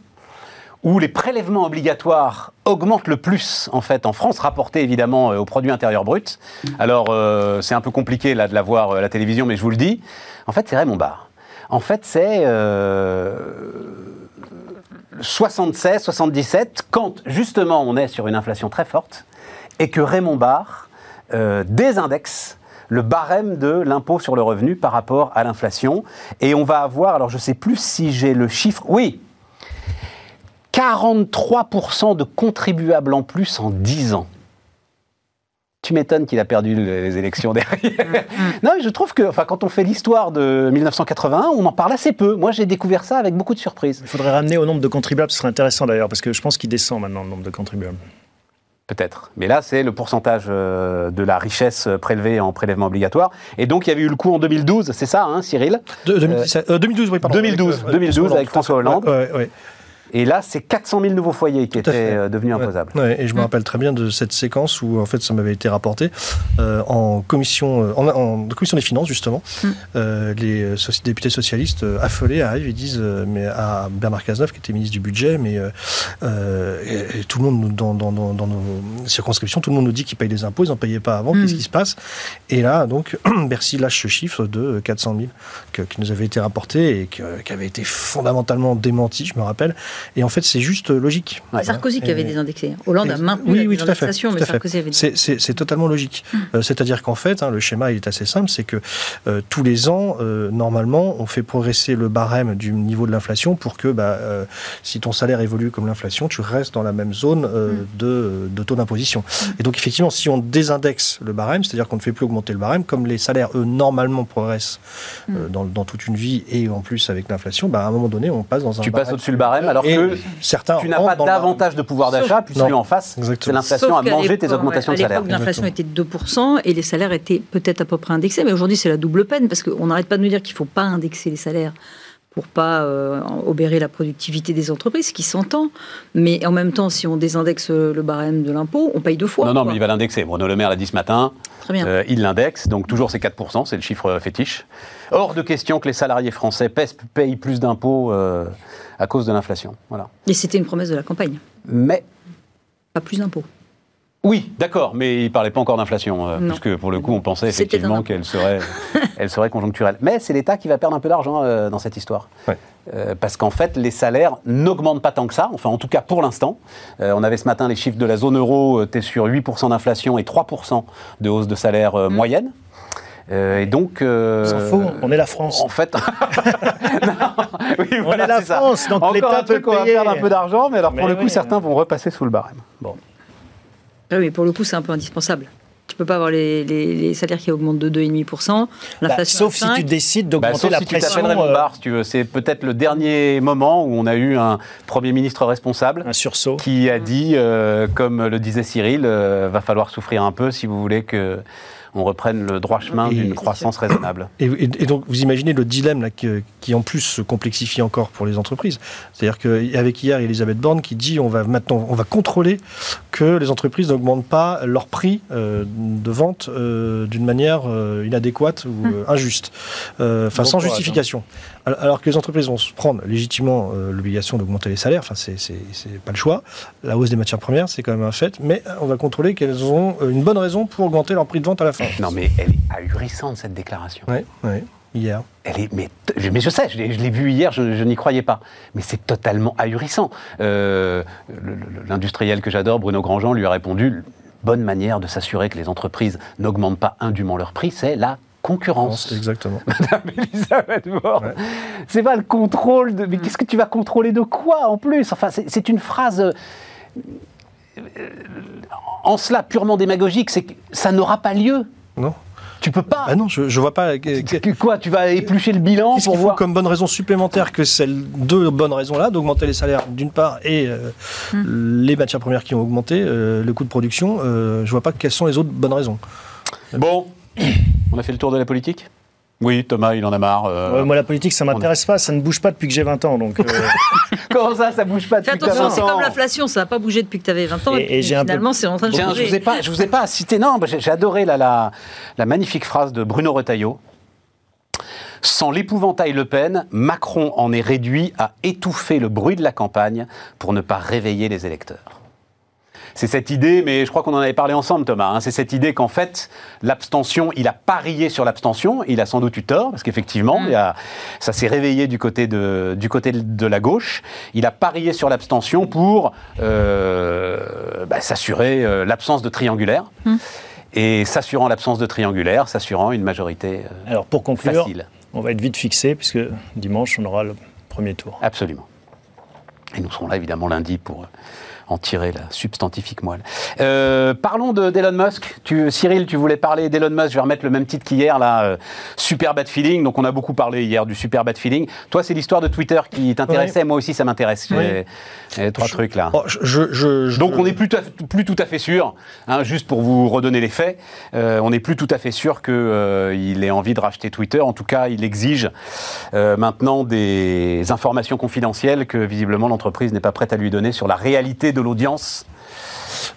où les prélèvements obligatoires augmentent le plus en fait en France, rapportés évidemment euh, au produit intérieur brut. Alors euh, c'est un peu compliqué là de la voir euh, à la télévision, mais je vous le dis. En fait, c'est Raymond Barre. En fait, c'est 76, 77, quand justement on est sur une inflation très forte et que Raymond Barre désindexe le barème de l'impôt sur le revenu par rapport à l'inflation. Et on va avoir, alors je ne sais plus si j'ai le chiffre, oui, 43% de contribuables en plus en 10 ans. Tu m'étonnes qu'il a perdu les élections derrière. Mm, mm. non, je trouve que enfin, quand on fait l'histoire de 1981, on en parle assez peu. Moi, j'ai découvert ça avec beaucoup de surprises. Il faudrait ramener au nombre de contribuables, ce serait intéressant d'ailleurs, parce que je pense qu'il descend maintenant le nombre de contribuables. Peut-être. Mais là, c'est le pourcentage euh, de la richesse prélevée en prélèvement obligatoire. Et donc, il y avait eu le coup en 2012, c'est ça, hein, Cyril? De, 2012, oui, pardon. 2012, 2012 avec François Hollande. Ouais, ouais, et là, c'est 400 000 nouveaux foyers qui étaient euh, devenus imposables. et je me rappelle très bien de cette séquence où, en fait, ça m'avait été rapporté euh, en, commission, euh, en, commission des finances, justement. Mm. les députés socialistes affolés arrivent et disent mais à Bernard Cazeneuve, qui était ministre du Budget, mais et, tout le monde, dans, dans, dans, nos circonscriptions, tout le monde nous dit qu'ils payent des impôts, ils n'en payaient pas avant, qu'est-ce mm. qui se passe? Et là, donc, Bercy lâche ce chiffre de 400 000 qui nous avait été rapporté et qui avait été fondamentalement démenti, je me rappelle. Et en fait, c'est juste logique. Sarkozy qui avait désindexé. Hollande a maintenu oui, la oui, tout à fait, mais Sarkozy avait C'est totalement logique. Hum. Euh, c'est-à-dire qu'en fait, hein, le schéma il est assez simple, c'est que euh, tous les ans, euh, normalement, on fait progresser le barème du niveau de l'inflation pour que, bah, si ton salaire évolue comme l'inflation, tu restes dans la même zone hum. de, de, taux d'imposition. Et donc, effectivement, si on désindexe le barème, c'est-à-dire qu'on ne fait plus augmenter le barème, comme les salaires, eux, normalement progressent dans, dans, toute une vie et en plus avec l'inflation, bah, à un moment donné, on passe dans un. Tu passes au-dessus le barème alors que certains tu n'as pas davantage de pouvoir d'achat puisque en face, c'est l'inflation à manger tes augmentations de salaire. L'inflation était de 2% et les salaires étaient peut-être à peu près indexés, mais aujourd'hui c'est la double peine parce qu'on n'arrête pas de nous dire qu'il ne faut pas indexer les salaires pour pas euh, obérer la productivité des entreprises, ce qui s'entend. Mais en même temps, si on désindexe le barème de l'impôt, on paye deux fois. Non, non, mais il va l'indexer. Bruno Le Maire l'a dit ce matin. Très bien. Euh, il l'indexe, donc toujours c'est 4%, c'est le chiffre fétiche. Hors de question que les salariés français payent plus d'impôts euh, à cause de l'inflation. Voilà. Et c'était une promesse de la campagne. Mais. Pas plus d'impôts. Oui, d'accord, mais il ne parlait pas encore d'inflation, euh, puisque pour le coup, on pensait effectivement qu'elle serait, elle serait conjoncturelle. Mais c'est l'État qui va perdre un peu d'argent euh, dans cette histoire. Euh, parce qu'en fait, les salaires n'augmentent pas tant que ça, enfin en tout cas pour l'instant. on avait ce matin les chiffres de la zone euro, tu es sur 8% d'inflation et 3% de hausse de salaire mmh. moyenne. et donc. Euh, fout, on est la France. En fait. oui, on est la France, donc l'État peut payer. On va perdre un peu d'argent, mais alors pour le coup, certains vont repasser sous le barème. Bon. Ah oui, pour le coup, c'est un peu indispensable. Tu peux pas avoir les, les, salaires qui augmentent de 2,5%. Bah, sauf si tu décides d'augmenter bah, la si pression. Tu euh... Barre, si tu veux. C'est peut-être le dernier moment où on a eu un Premier ministre responsable. Un sursaut. Qui a dit, euh, comme le disait Cyril, euh, va falloir souffrir un peu si vous voulez que on reprenne le droit chemin d'une croissance raisonnable. Et, donc, vous imaginez le dilemme là, qui, en plus se complexifie encore pour les entreprises. C'est-à-dire qu'avec hier Elisabeth Borne qui dit on va maintenant on va contrôler que les entreprises n'augmentent pas leur prix euh, de vente euh, d'une manière euh, inadéquate ou hum. injuste, enfin sans justification. Hein. Alors que les entreprises vont se prendre légitimement l'obligation d'augmenter les salaires, enfin c'est pas le choix. La hausse des matières premières, c'est quand même un fait, mais on va contrôler qu'elles ont une bonne raison pour augmenter leur prix de vente à la fin. Non, mais elle est ahurissante, cette déclaration. Oui, oui. hier. Elle est, mais, mais je sais, je l'ai vu hier, je, je n'y croyais pas. Mais c'est totalement ahurissant. Euh, L'industriel que j'adore, Bruno Grandjean, lui a répondu bonne manière de s'assurer que les entreprises n'augmentent pas indûment leur prix, c'est la concurrence. Exactement. Madame Elisabeth Borne. Ouais. C'est pas le contrôle de. Mais qu'est-ce que tu vas contrôler de quoi en plus? Enfin, c'est c'est une phrase. euh, euh, En cela purement démagogique, c'est que ça n'aura pas lieu. Non Tu peux pas. Ah non, je, je vois pas. que- Quoi Tu vas éplucher le bilan Qu'est-ce pour qu'il faut voir. comme bonne raison supplémentaire que ces deux bonnes raisons-là, d'augmenter les salaires d'une part et euh, les matières premières qui ont augmenté, euh, le coût de production, euh, je vois pas quelles sont les autres bonnes raisons. Bon, on a fait le tour de la politique? Oui, Thomas, il en a marre. euh. Ouais, moi, la politique, ça m'intéresse pas. Ça ne bouge pas depuis que j'ai 20 ans. Donc, euh, Comment ça, ça bouge pas Fais depuis que t'as attention, 20 c'est comme l'inflation, ça n'a pas bougé depuis que tu avais 20 ans. Et- peu- finalement, c'est en train de Tiens, je changer. vous ai pas, je vous ai pas cité. Non, j'ai j'ai adoré la, la, la magnifique phrase de Bruno Retailleau. Sans l'épouvantail Le Pen, Macron en est réduit à étouffer le bruit de la campagne pour ne pas réveiller les électeurs. C'est cette idée, mais je crois qu'on en avait parlé ensemble, Thomas. hein, c'est cette idée qu'en fait, l'abstention, il a parié sur l'abstention. Il a sans doute eu tort, parce qu'effectivement, a- ça s'est réveillé du côté de, du côté de la gauche. Il a parié sur l'abstention pour euh, bah, s'assurer euh, l'absence de triangulaire. Et s'assurant l'absence de triangulaire, s'assurant une majorité euh, alors, pour conclure, facile. on va être vite fixé, puisque dimanche, on aura le premier tour. Absolument. Et nous serons là évidemment lundi pour euh, en tirer la substantifique moelle. Euh, parlons de- d'Elon Musk. Tu, Cyril, tu voulais parler d'Elon Musk. Je vais remettre le même titre qu'hier, là. euh, super bad feeling. Donc on a beaucoup parlé hier du super bad feeling. Toi, c'est l'histoire de Twitter qui t'intéressait. Moi aussi, ça m'intéresse. J'ai j'ai trois trucs là. Oh, je, je- Donc on n'est plus, tout à fait- plus tout à fait sûr, hein, juste pour vous redonner les faits, euh, on n'est plus tout à fait sûr qu'il ait envie de racheter Twitter. En tout cas, il exige maintenant des informations confidentielles que visiblement l'entreprise n'est pas prête à lui donner sur la réalité de l'audience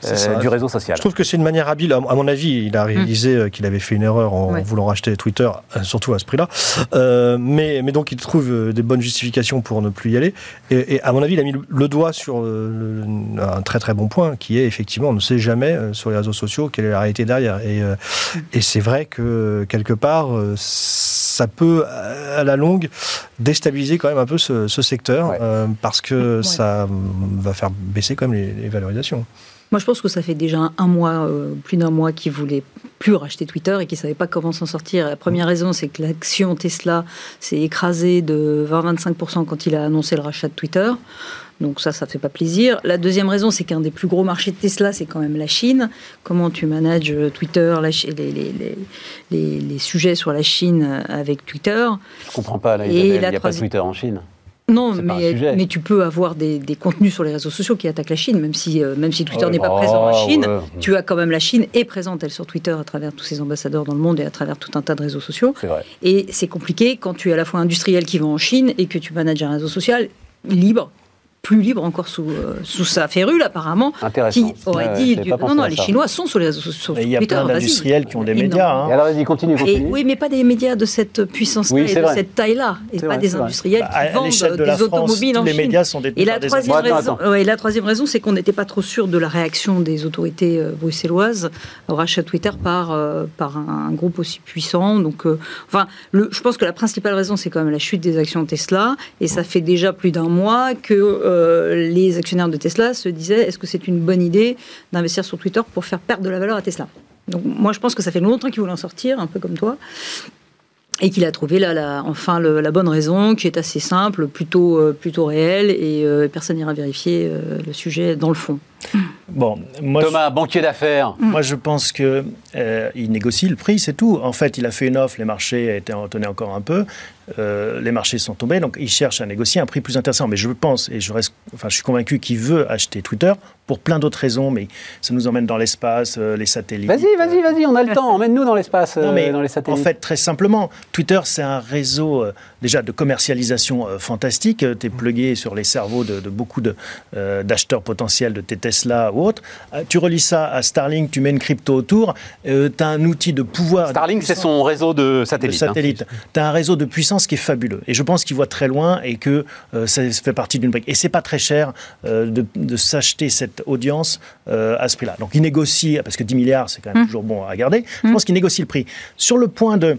C'est euh, du réseau social. Je trouve que c'est une manière habile. À mon avis, il a réalisé euh, qu'il avait fait une erreur en Ouais. voulant racheter Twitter, euh, surtout à ce prix-là. Euh, mais, mais donc, il trouve des bonnes justifications pour ne plus y aller. Et, et à mon avis, il a mis le, doigt sur le- un très très bon point, qui est effectivement, on ne sait jamais euh, sur les réseaux sociaux quelle est la réalité derrière. Et, euh, et c'est vrai que quelque part, euh, ça peut, à la longue, déstabiliser quand même un peu ce, ce secteur, Ouais. euh, parce que Ouais. ça euh, va faire baisser quand même les, les valorisations. Moi, je pense que ça fait déjà un, un mois, euh, plus d'un mois, qu'ils voulaient plus racheter Twitter et qu'ils ne savaient pas comment s'en sortir. La première raison, c'est que l'action Tesla s'est écrasée de 20-25% quand il a annoncé le rachat de Twitter. Donc ça, ça fait pas plaisir. La deuxième raison, c'est qu'un des plus gros marchés de Tesla, c'est quand même la Chine. Comment tu manages euh, Twitter, la les, les, les, les- sujets sur la Chine euh, avec Twitter? Je comprends pas, là, Et Isabelle, il la n'y a pas Twitter en Chine. Non, mais, mais tu peux avoir des, des contenus sur les réseaux sociaux qui attaquent la Chine, même si, euh, même si Twitter Ouais, n'est pas bah, présent en Chine. ouais. Tu as quand même la Chine est présente, elle, sur Twitter, à travers tous ses ambassadeurs dans le monde et à travers tout un tas de réseaux sociaux. Vrai. Et c'est compliqué quand tu es à la fois industriel qui va en Chine et que tu manages un réseau social libre, plus libre encore sous, euh, sous sa férule, apparemment, Intéressant. qui aurait Ouais, dit du- Non, non, les ça. Chinois sont sur les réseaux sociaux. Et sur il y a Twitter, plein vas-y. d'industriels qui ont des Et médias. hein. Et alors, vas-y, continue, Et, continue. oui, mais pas des médias de cette puissance-là Oui, et de vrai. cette taille-là, et pas vrai, des vrai. industriels Bah, qui vendent de des France, automobiles en les Chine. médias sont détenus Et la par des troisième, Bon, attends, raison, attends. ouais, la troisième raison, c'est qu'on n'était pas trop sûr de la réaction des autorités euh, bruxelloises au rachat Twitter par, euh, par un, un groupe aussi puissant. Donc, euh, enfin, le, je pense que la principale raison, c'est quand même la chute des actions Tesla. Et ça fait déjà plus d'un mois que euh, les actionnaires de Tesla se disaient est-ce que c'est une bonne idée d'investir sur Twitter pour faire perdre de la valeur à Tesla? Donc, moi, je pense que ça fait longtemps qu'il voulait en sortir, un peu comme toi et qu'il a trouvé là, la- enfin la bonne raison, qui est assez simple, plutôt, euh, plutôt réelle, et euh, personne n'ira vérifier le sujet dans le fond. Bon, moi, Thomas, banquier d'affaires. Mm. Moi, je pense que euh, négocie le prix, c'est tout. En fait, il a fait une offre, les marchés étaient tenaient encore un peu, euh, les marchés sont tombés, donc il cherche à négocier un prix plus intéressant. Mais je pense et je reste, enfin, je suis convaincu qu'il veut acheter Twitter pour plein d'autres raisons, mais ça nous emmène dans l'espace, euh, les satellites. Vas-y, vas-y, vas-y, on a le temps. Emmène-nous dans l'espace, euh, mais dans les satellites. En fait, très simplement, Twitter, c'est un réseau euh, déjà de commercialisation euh, fantastique. tu es plugué sur les cerveaux de, de beaucoup de, euh, d'acheteurs potentiels de tes Tesla ou autres. Euh, tu relis ça à Starlink, tu mets une crypto autour. tu as un outil de pouvoir. Starlink, c'est son réseau de de satellites. hein. satellite. Tu as un réseau de puissance qui est fabuleux. Et je pense qu'il voit très loin et que euh, ça fait partie d'une brique. Et c'est pas très cher euh, de, de s'acheter cette audience euh, à ce prix-là. Donc il négocie, parce que 10 milliards, c'est quand même toujours bon à garder. Je pense qu'il négocie le prix. Sur le point de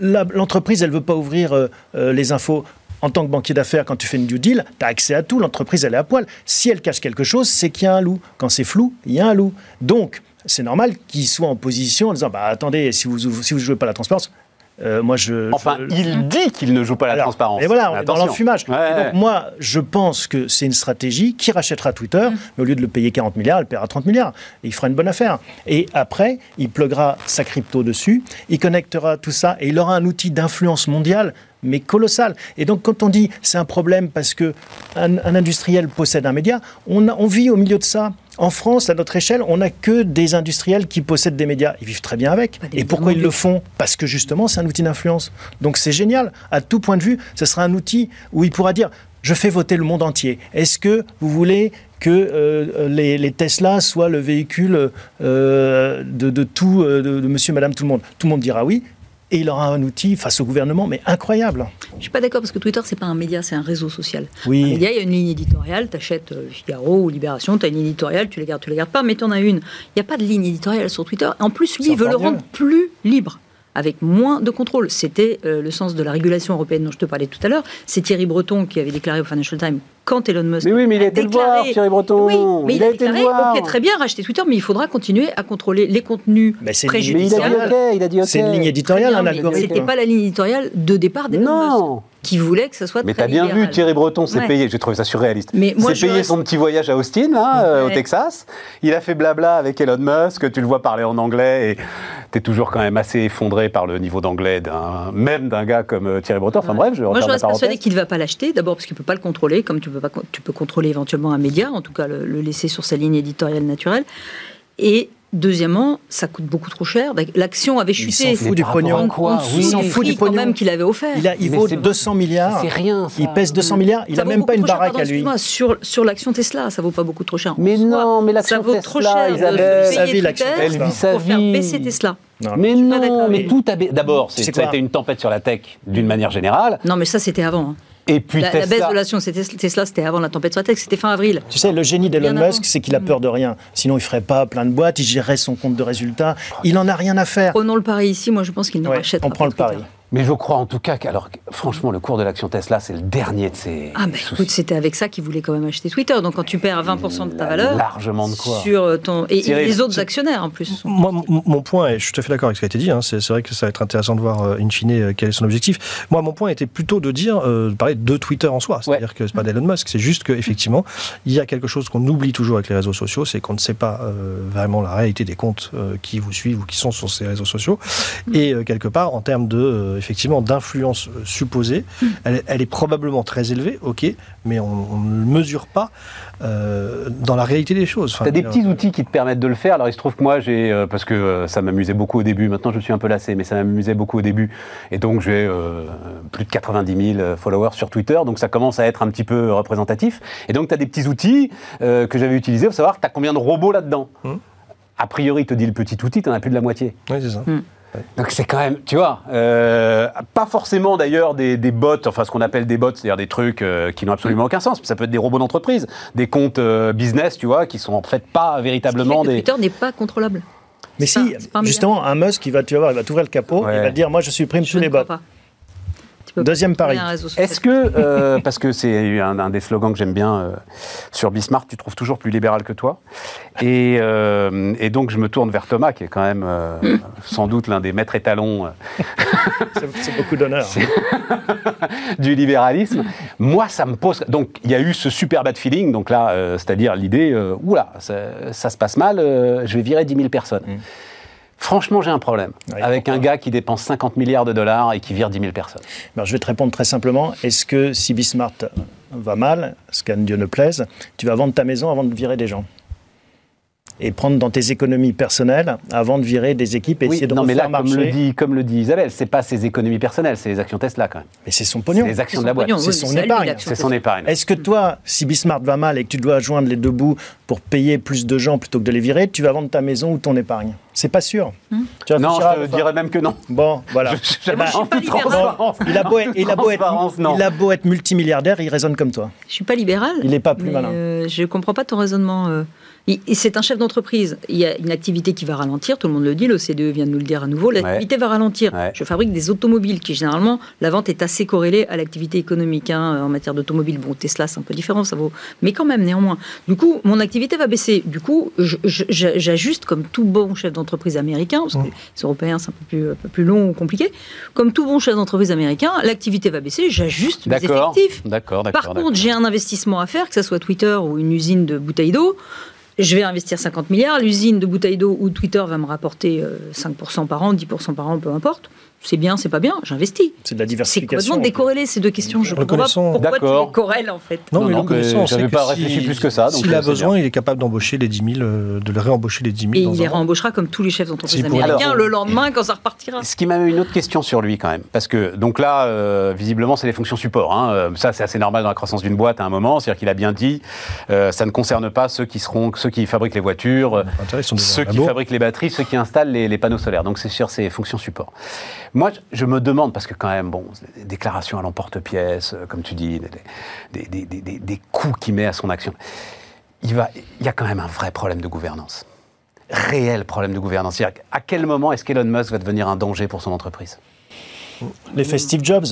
l'entreprise, elle veut pas ouvrir euh, euh, les infos. En tant que banquier d'affaires, quand tu fais une due deal, tu as accès à tout. L'entreprise, elle est à poil. Si elle cache quelque chose, c'est qu'il y a un loup. Quand c'est flou, il y a un loup. Donc, c'est normal qu'il soit en position en disant bah, attendez, si vous ne si vous jouez pas la transparence, euh, moi je. Enfin, je- il dit qu'il ne joue pas la alors, transparence. Et voilà, on est dans l'enfumage. Ouais. Donc moi, je pense que c'est une stratégie qui rachètera Twitter, Mm. mais au lieu de le payer 40 milliards, elle paiera 30 milliards. Et il fera une bonne affaire. Et après, il pluguera sa crypto dessus, il connectera tout ça, et il aura un outil d'influence mondiale mais colossal. Et donc, quand on dit c'est un problème parce que un, un industriel possède un média, on, a- on vit au milieu de ça. En France, à notre échelle, on n'a que des industriels qui possèdent des médias. Ils vivent très bien avec. Et pourquoi ils le font? Parce que justement, c'est un outil d'influence. Donc c'est génial. À tout point de vue, ce sera un outil où il pourra dire je fais voter le monde entier. Est-ce que vous voulez que euh, les, les Tesla soient le véhicule euh, de, de tout, euh, de, de monsieur, madame, tout le monde? Tout le monde dira oui. Et il aura un outil face au gouvernement, mais incroyable. Je suis pas d'accord parce que Twitter, c'est pas un média, c'est un réseau social. Oui. Un média, il y a une ligne éditoriale, tu achètes Figaro ou Libération, tu as une éditoriale, tu les gardes, tu les gardes pas, mais tu en as une. Il n'y a pas de ligne éditoriale sur Twitter. En plus, lui, il veut le rendre plus libre. Avec moins de contrôle. C'était euh, le sens de la régulation européenne dont je te parlais tout à l'heure. C'est Thierry Breton qui avait déclaré au Financial Times quand Elon Musk. Mais oui, mais il a été le voir, déclaré- Thierry Breton. Oui, mais il, il a a été le déclaré voir. ok, très bien, racheter Twitter, mais il faudra continuer à contrôler les contenus une Mais il a dit préjudiciables. OK, il a dit OK. C'est une ligne éditoriale, un algorithme. C'était pas la ligne éditoriale de départ d'Elon Musk, Non. qui voulait que ça soit Mais très t'as bien vu. Thierry Breton s'est Ouais. payé, j'ai trouvé ça surréaliste. Mais moi, s'est payé reste- son petit voyage à Austin, là, euh, au Ouais. Texas. Il a fait blabla avec Elon Musk, tu le vois parler en anglais et t'es toujours quand même assez effondré par le niveau d'anglais d'un, même d'un gars comme euh, Thierry Breton. Enfin bref, je Moi, je reste parenthèse. qu'il ne va pas l'acheter. D'abord parce qu'il ne peut pas le contrôler, comme tu peux, pas, tu peux contrôler éventuellement un média, en tout cas le, le laisser sur sa ligne éditoriale naturelle. Et deuxièmement, ça coûte beaucoup trop cher. L'action avait Il chuté. s'en fout du pognon. quoi Oui. Il s'en du fout du quand pognon. même qu'il avait offert. Il, a, il vaut c'est- 200 milliards. C'est rien, ça. Il pèse 200 milliards. Il Ça a vaut même pas une trop cher. baraque Pardon, à lui. excuse-moi, Sur, sur l'action Tesla, ça vaut pas beaucoup trop cher. Mais non, mais l'action ça vaut Tesla, trop cher Isabelle. Sa vie, l'action Elle vit sa pour faire vie. baisser Tesla. Non, Mais non, mais tout a... D'abord, ça a été une tempête sur la tech d'une manière générale. Non, mais ça, c'était avant. Et puis La, la Tesla... baisse de l'action c'est Tesla, c'était avant la tempête sur la tech, c'était fin avril. Tu sais, le génie d'Elon. Musk, c'est qu'il a peur de rien. Sinon, il ferait pas plein de boîtes, il gérerait son compte de résultats. Il en a rien à faire. Prenons le pari ici, moi je pense qu'il ne Ouais, rachètera on prend pas le pari. Mais je crois en tout cas qu'alors, franchement, le cours de l'action Tesla, c'est le dernier de ces Ah, bah soucis. écoute, c'était avec ça qu'ils voulaient quand même acheter Twitter. Donc quand tu perds 20% de ta valeur. largement de quoi. Sur euh, ton. Et, et Thierry, les autres actionnaires en plus. Moi, mon- point, et je suis tout à fait d'accord avec ce qui a été dit, hein, c'est vrai que ça va être intéressant de voir, euh, in fine, euh, quel est son objectif. Moi, mon point était plutôt de dire, euh, de parler de Twitter en soi. C'est-à-dire que c'est pas d'Elon Musk, c'est juste qu'effectivement, il y a quelque chose qu'on oublie toujours avec les réseaux sociaux, c'est qu'on ne sait pas euh, vraiment la réalité des comptes euh, qui vous suivent ou qui sont sur ces réseaux sociaux. Et euh, quelque part, en termes de, euh, effectivement, d'influence euh, supposée, elle, elle est probablement très élevée, ok, mais on, on ne le mesure pas euh, dans la réalité des choses. Enfin, T'as des euh, petits outils qui te permettent de le faire. Alors il se trouve que moi j'ai euh, parce que euh, ça m'amusait beaucoup au début. Maintenant je suis un peu lassé, mais ça m'amusait beaucoup au début. Et donc j'ai euh, plus de 90 000 followers sur Twitter, donc ça commence à être un petit peu représentatif. Et donc tu as des petits outils euh, que j'avais utilisés pour savoir tu as combien de robots là-dedans? Hum. A priori, il te dit le petit outil, tu n'en as plus de la moitié. ouais, c'est ça. Donc c'est quand même, tu vois, euh, pas forcément d'ailleurs des, des bots, enfin ce qu'on appelle des bots, c'est-à-dire des trucs euh, qui n'ont absolument aucun sens. Ça peut être des robots d'entreprise, des comptes euh, business, tu vois, qui sont en fait pas Ce qui véritablement fait que des. Twitter n'est pas contrôlable. Mais si, pas- pas justement, un Musk, il va, tu vas voir, il va t'ouvrir le capot, Ouais. il va te dire, moi, je supprime Je tous ne les crois bots. pas. Deuxième pari. Est-ce que, euh, parce que c'est un, un des slogans que j'aime bien euh, sur Bismarck, tu trouves toujours plus libéral que toi. Et, euh, et donc je me tourne vers Thomas, qui est quand même euh, sans doute l'un des maîtres étalons C'est c'est beaucoup d'honneur. du libéralisme. Moi, ça me pose. Donc, il y a eu ce super bad feeling. Donc là, euh, c'est-à-dire l'idée, euh, oula, ça, ça se passe mal, euh, je vais virer 10 000 personnes. Mm. Franchement, j'ai un problème avec un gars qui dépense 50 milliards de dollars et qui vire 10 000 personnes. Alors, je vais te répondre très simplement. Est-ce que si Bismarck va mal, ce qu'à Dieu ne plaise, tu vas vendre ta maison avant de virer des gens et prendre dans tes économies personnelles avant de virer des équipes et Oui, essayer de non, mais là, comme le, dit, comme le dit Isabelle, c'est pas ses économies personnelles, c'est les actions Tesla quand même. Mais c'est son C'est pognon. les actions C'est de la son boîte. C'est oui, son épargne. C'est son épargne. Est-ce que toi, si Bismarck va mal et que tu dois joindre les deux bouts pour payer plus de gens plutôt que de les virer, tu vas vendre ta maison ou ton épargne? C'est pas sûr. Hmm. Tu Non, je te dirais même que non. Bon, voilà. Je- Eh ben, en pas toute libérale. transparence. il a beau être, il a beau être, Transparence, non. il a beau être multimilliardaire, il raisonne comme toi. Je suis pas libéral. Il est pas plus malin. euh, je comprends pas ton raisonnement. euh. C'est un chef d'entreprise. Il y a une activité qui va ralentir, tout le monde le dit, l'OCDE vient de nous le dire à nouveau. L'activité va ralentir. Ouais. Je fabrique des automobiles qui, généralement, la vente est assez corrélée à l'activité économique. hein, en matière d'automobile, bon, Tesla, c'est un peu différent, ça vaut. Mais quand même, néanmoins. Du coup, mon activité va baisser. Du coup, j'ajuste comme tout bon chef d'entreprise américain, parce que les Européens, c'est un peu plus, un peu plus long ou compliqué. Comme tout bon chef d'entreprise américain, l'activité va baisser, j'ajuste mes effectifs. D'accord, d'accord. Par contre, j'ai un investissement à faire, que ce soit Twitter ou une usine de bouteilles d'eau. Je vais investir 50 milliards. L'usine de bouteilles d'eau ou Twitter va me rapporter euh, 5% par an, 10% par an, peu importe. C'est bien, c'est pas bien, j'investis. C'est de la C'est diversification. complètement en fait. décorrélé ces deux questions. Je comprends pas Reconnaissons- pourquoi tu les corrèles en fait. Non, Non, mais non, mais c'est pas si- réfléchi plus que ça, donc S'il a c'est bien. besoin, il est capable d'embaucher les 10 000, euh, de le réembaucher les 10 000 Et dans il les réembauchera comme tous les chefs d'entreprise C'est américains Alors- le lendemain quand ça repartira. Ce qui m'a mis une autre question sur lui quand même, parce que donc là, euh, visiblement, c'est les fonctions support. hein. Euh, Ça, c'est assez normal dans la croissance d'une boîte à un moment. C'est-à-dire qu'il a bien dit, euh, ça ne concerne pas ceux qui seront, ceux qui fabriquent les voitures, ceux qui fabriquent les batteries, ceux qui installent les, les panneaux solaires. Donc c'est sur ces fonctions support. Moi, je- me demande parce que quand même, bon, des déclarations à l'emporte-pièce, euh, comme tu dis, des, des, des- des- coûts qu'il met à son action. Il va, il y a quand même un vrai problème de gouvernance. Réel problème de gouvernance. C'est-à-dire, À quel moment est-ce qu'Elon Musk va devenir un danger pour son entreprise? L'effet Steve Jobs.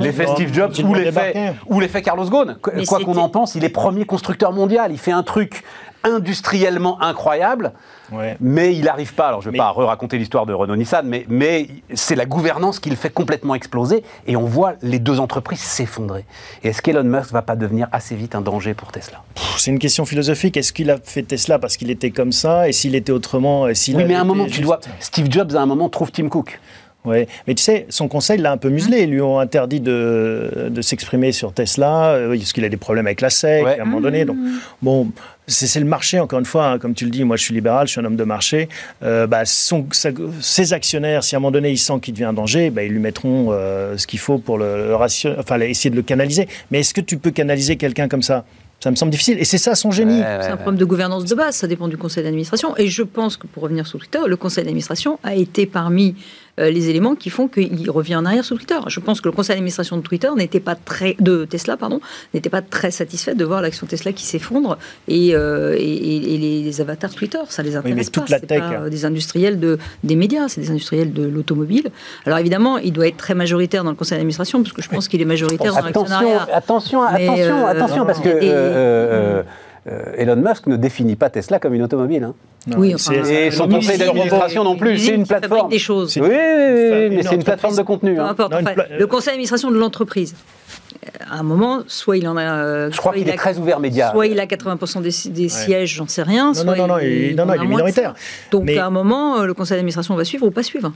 L'effet Steve Jobs ou le l'effet ou l'effet Carlos Ghosn. Mais Quoi qu'on en pense, il est premier constructeur mondial. Il fait un truc industriellement incroyable, Ouais. mais il n'arrive pas. Alors je ne vais Mais- pas re-raconter l'histoire de Renault-Nissan, mais, mais c'est la gouvernance qui le fait complètement exploser. Et on voit les deux entreprises s'effondrer. Et est-ce qu'Elon Musk va pas devenir assez vite un danger pour Tesla? C'est une question philosophique. Est-ce qu'il a fait Tesla parce qu'il était comme ça? Et s'il était autrement et s'il Oui, mais à un moment, tu juste- dois. Steve Jobs, à un moment, trouve Tim Cook. Ouais. Mais tu sais, son conseil l'a un peu muselé. Ils lui ont interdit de, de s'exprimer sur Tesla, euh, parce qu'il a des problèmes avec la SEC Ouais. à un moment donné. Donc, bon, c'est c'est le marché, encore une fois, hein, comme tu le dis, moi je suis libéral, je suis un homme de marché. Euh, bah, son- sa- ses actionnaires, si à un moment donné ils sentent qu'il devient un danger, bah, ils lui mettront euh, ce qu'il faut pour le, le enfin, essayer de le canaliser. Mais est-ce que tu peux canaliser quelqu'un comme ça? Ça me semble difficile. Et c'est ça son génie. Ouais, ouais, C'est un ouais. problème de gouvernance de base, ça dépend du conseil d'administration. Et je pense que pour revenir sur Twitter, le conseil d'administration a été parmi euh, les éléments qui font qu'il revient en arrière sur Twitter. Je pense que le conseil d'administration de Twitter n'était pas très de Tesla, pardon, n'était pas très satisfait de voir l'action Tesla qui s'effondre et, euh, et- et- et les, les avatars Twitter, ça les intéresse mais pas. toute la C'est tech, pas, hein. des industriels de, des médias, c'est des industriels de l'automobile. Alors évidemment, il doit être très majoritaire dans le conseil d'administration parce que je pense qu'il est majoritaire dans Attention, l'actionnariat. attention, Mais, attention, euh, attention, parce que euh, Elon Musk ne définit pas Tesla comme une automobile. hein. Non, Oui, c'est- enfin, Et son une conseil d'administration non plus, c'est une plateforme. des choses. Oui, oui, oui, oui, Une mais c'est une plateforme de contenu. Peu hein. importe. Non, une Enfin, pla- le conseil d'administration de l'entreprise, à un moment, soit il en a. euh, Je crois soit qu'il il est très ouvert média. Soit il a 80% des, des sièges, j'en sais rien. Non, soit non, non, non, il, non, non, en il a est minoritaire. Donc Mais- à un moment, euh, le conseil d'administration va suivre ou pas suivre.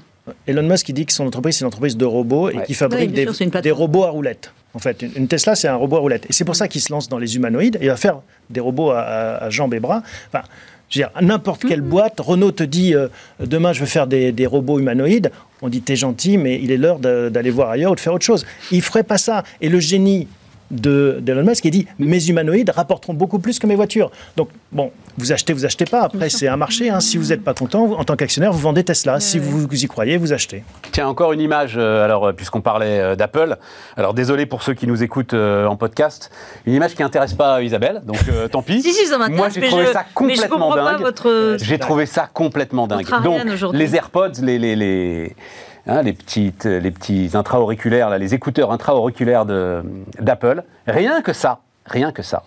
Elon Musk, il dit que son entreprise, c'est une entreprise de robots et qui fabrique Ouais, des, robots à roulettes. En fait, une, Tesla, c'est un robot à roulettes. Et c'est pour ça qu'il se lance dans les humanoïdes et il va faire des robots à, à- à jambes et bras. Enfin, je veux dire, n'importe Mhm. quelle boîte, Renault te dit euh, demain je veux faire des, des robots humanoïdes. On dit t'es gentil, mais il est l'heure d'aller voir ailleurs ou de faire autre chose. Il ferait pas ça. Et le génie de d'Elon Musk, il dit mes humanoïdes rapporteront beaucoup plus que mes voitures. Donc bon, vous achetez, vous achetez pas. Après, c'est un marché. hein. Si vous n'êtes pas content, vous- en tant qu'actionnaire, vous vendez Tesla. Si vous, vous y croyez, vous achetez. Tiens, encore une image, euh, alors, euh, puisqu'on parlait euh, d'Apple. Alors, désolé pour ceux qui nous écoutent euh, en podcast. Une image qui n'intéresse pas Isabelle, donc euh, tant pis. Si, si, ça m'intéresse. Moi, j'ai trouvé je- ça complètement dingue. votre. J'ai trouvé ça complètement dingue. Donc, les AirPods, les, les, les, hein, les, petites, les petits intra-auriculaires, là, les écouteurs intra-auriculaires de- d'Apple, rien que ça, rien que ça.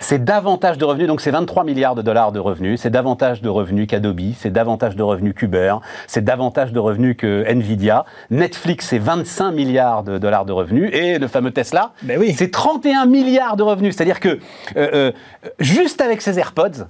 C'est davantage de revenus, donc c'est 23 milliards de dollars de revenus, c'est davantage de revenus qu'Adobe, c'est davantage de revenus qu'Uber, c'est davantage de revenus que Nvidia. Netflix, c'est 25 milliards de dollars de revenus, et le fameux Tesla, Ben oui. c'est 31 milliards de revenus. C'est-à-dire que euh, euh, juste avec ces AirPods,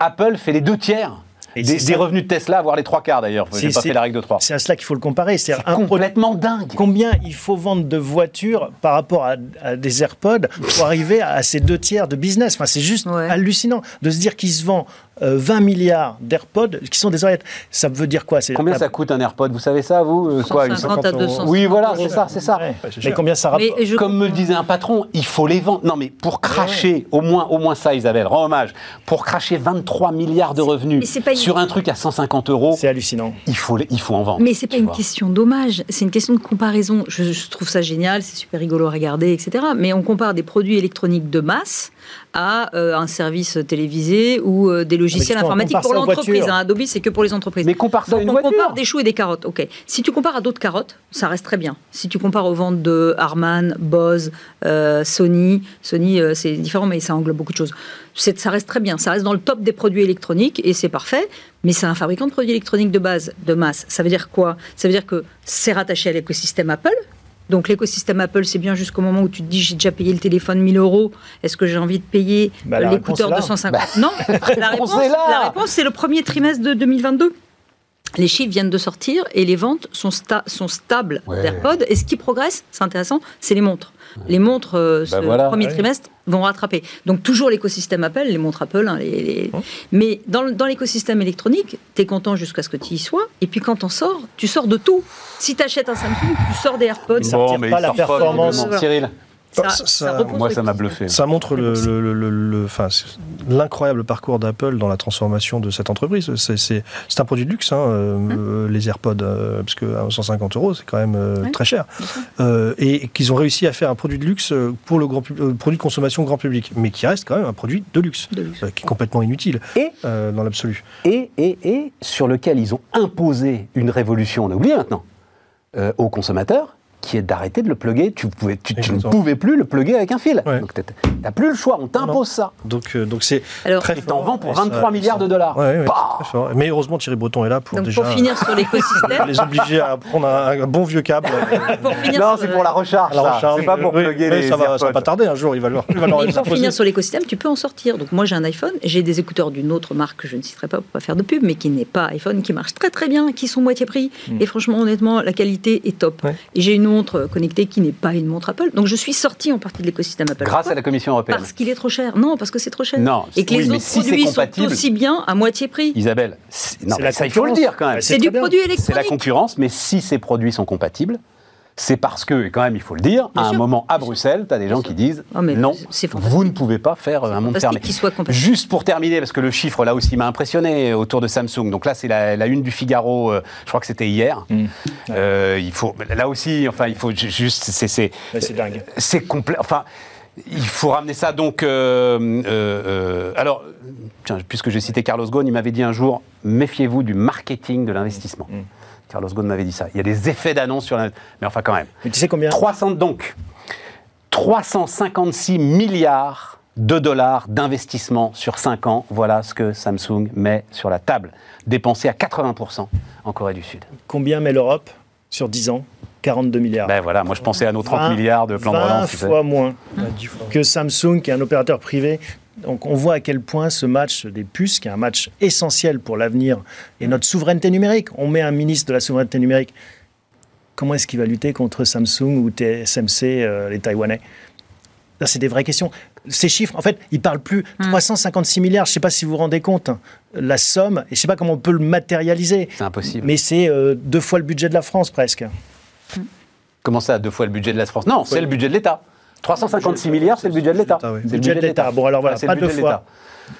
Apple fait les deux tiers Et des, revenus de Tesla, voire les trois quarts d'ailleurs. J'ai C'est- pas c'est- fait la règle de 3. C'est à cela qu'il faut le comparer. C'est complètement dingue. Combien il faut vendre de voitures par rapport à, à des AirPods pour arriver à ces deux tiers de business enfin, C'est juste Ouais. hallucinant de se dire qu'il se vend 20 milliards d'AirPods qui sont des oreillettes. Ça veut dire quoi Combien la- ça coûte un AirPod? Vous savez ça, vous Euh, quoi, une 150 à 50 euros. 200. Oui, voilà, c'est ça, c'est ça. Ouais. Mais combien ça rapporte je Comme me le disait un patron, il faut les vendre. Non, mais pour cracher, au moins, au moins ça, Isabelle, rends hommage, pour cracher 23 milliards de revenus c'est pas sur un truc à 150 euros, C'est hallucinant. il faut, les- il faut en vendre. Mais c'est pas une vois. question d'hommage, c'est une question de comparaison. Je, je trouve ça génial, c'est super rigolo à regarder, etc. Mais on compare des produits électroniques de masse à euh, un service télévisé ou euh, des logiciels informatiques pour l'entreprise. hein. Adobe, c'est que pour les entreprises. Mais compare ça à Donc une on voiture. compare des choux et des carottes. Ok. Si tu compares à d'autres carottes, ça reste très bien. Si tu compares aux ventes de Harman, Bose, euh, Sony, Sony c'est différent, mais ça englobe beaucoup de choses. Ça reste très bien. Ça reste dans le top des produits électroniques et c'est parfait. Mais c'est un fabricant de produits électroniques de base, de masse. Ça veut dire quoi? Ça veut dire que c'est rattaché à l'écosystème Apple. Donc l'écosystème Apple, c'est bien jusqu'au moment où tu te dis j'ai déjà payé le téléphone 1000 euros. Est-ce que j'ai envie de payer Bah, l'écouteur réponse est là. 250 Non, la réponse, est là. la réponse, c'est le premier trimestre de 2022. Les chiffres viennent de sortir et les ventes sont, sta- sont stables Ouais. d'AirPods. Et ce qui progresse, c'est intéressant, c'est les montres. Les montres, euh, Bah ce voilà, premier ouais. trimestre, vont rattraper. Donc toujours l'écosystème Apple, les montres Apple. hein, les- les- Mais dans, l'écosystème électronique, tu es content jusqu'à ce que tu y sois. Et puis quand t'en sors, tu sors de tout. Si tu achètes un Samsung, tu sors des AirPods. Mais ça retire pas la performance. Cyril, Ça, ça ça- repose moi ça m'a bluffé. Ça montre le, le- le- le- le- enfin, c'est l'incroyable parcours d'Apple dans la transformation de cette entreprise. C'est- un produit de luxe, hein, euh, euh, les AirPods, euh, parce que à 150 euros, c'est quand même euh, très cher. Euh, et qu'ils ont réussi à faire un produit de luxe pour le grand euh, produit de consommation grand public, mais qui reste quand même un produit de luxe, De luxe. euh, qui est complètement inutile Et euh, dans l'absolu. et, et, et sur lequel ils ont imposé une révolution, on a oublié maintenant, euh, aux consommateurs, qui est d'arrêter de le plugger. Tu, pouvais, tu, tu ne pouvais plus le plugger avec un fil. Ouais. Donc tu n'as plus le choix, on t'impose ça. Donc, euh, donc c'est Alors, très Et t'en vends pour Et ça- 23 milliards de dollars. Ouais, ouais, Bah c'est très fort. Mais heureusement, Thierry Breton est là pour donc déjà pour finir sur l'écosystème, les obliger à prendre un, un bon vieux câble. pour finir Non, c'est pour la recharge, recharge. C'est pas pour Oui, plugger les ça va, ça va pas tarder un jour, il va leur, il va leur Et les pour finir sur l'écosystème, tu peux en sortir. Donc moi j'ai un iPhone, j'ai des écouteurs d'une autre marque que je ne citerai pas pour pas faire de pub, mais qui n'est pas iPhone, qui marche très très bien, qui sont moitié prix. Et franchement, honnêtement, la qualité est top. Et j'ai une montre connectée qui n'est pas une montre Apple. Donc je suis sortie en partie de l'écosystème Apple. Grâce Pourquoi à la Commission européenne. Parce qu'il est trop cher. Non, parce que c'est trop cher. Non, Et que oui, les autres si produits sont aussi bien à moitié prix. Isabelle, c'est- non, la ça, il faut le dire quand même. C'est du bien. produit C'est la électronique. concurrence, mais si ces produits sont compatibles, c'est parce que, et quand même, il faut le dire, Bien à un moment à Bruxelles, tu as des gens qui disent mais non, vous ne pouvez pas faire euh, un monde fermé. Juste pour terminer, parce que le chiffre là aussi m'a impressionné autour de Samsung. Donc là, c'est la, la une du Figaro. euh, je crois que c'était hier. Mmh. Euh, il faut là aussi, enfin, il faut ju- juste, c'est dingue. c'est complet. Enfin, il faut ramener ça donc. euh, euh, euh, alors, tiens, puisque j'ai cité Carlos Ghosn, il m'avait dit un jour méfiez-vous du marketing de l'investissement. Mm. Carlos Ghosn m'avait dit ça. Il y a des effets d'annonce sur l'investissement. Mais enfin, quand même. Mais tu sais combien 300 donc 356 milliards de dollars d'investissement sur 5 ans. Voilà ce que Samsung met sur la table, dépensé à 80% en Corée du Sud. Combien met l'Europe sur 10 ans? 42 milliards. Ben voilà, moi je pensais à nos 30 20 milliards de plan de 20 relance. tu sais. fois moins que Samsung, qui est un opérateur privé. Donc on voit à quel point ce match des puces, qui est un match essentiel pour l'avenir et notre souveraineté numérique, on met un ministre de la souveraineté numérique. Comment est-ce qu'il va lutter contre Samsung ou TSMC, euh, les Taïwanais? Là, c'est des vraies questions. Ces chiffres, en fait, ils parlent plus. 356 milliards, je ne sais pas si vous vous rendez compte, hein, la somme, et je ne sais pas comment on peut le matérialiser, C'est impossible. mais c'est euh, deux fois le budget de la France presque. Comment ça, deux fois le budget de la France? Non, c'est le budget de l'État. 356 milliards, c'est le budget de l'État. oui. C'est le Budget de l'État. Bon, alors voilà, Ah, c'est pas deux fois,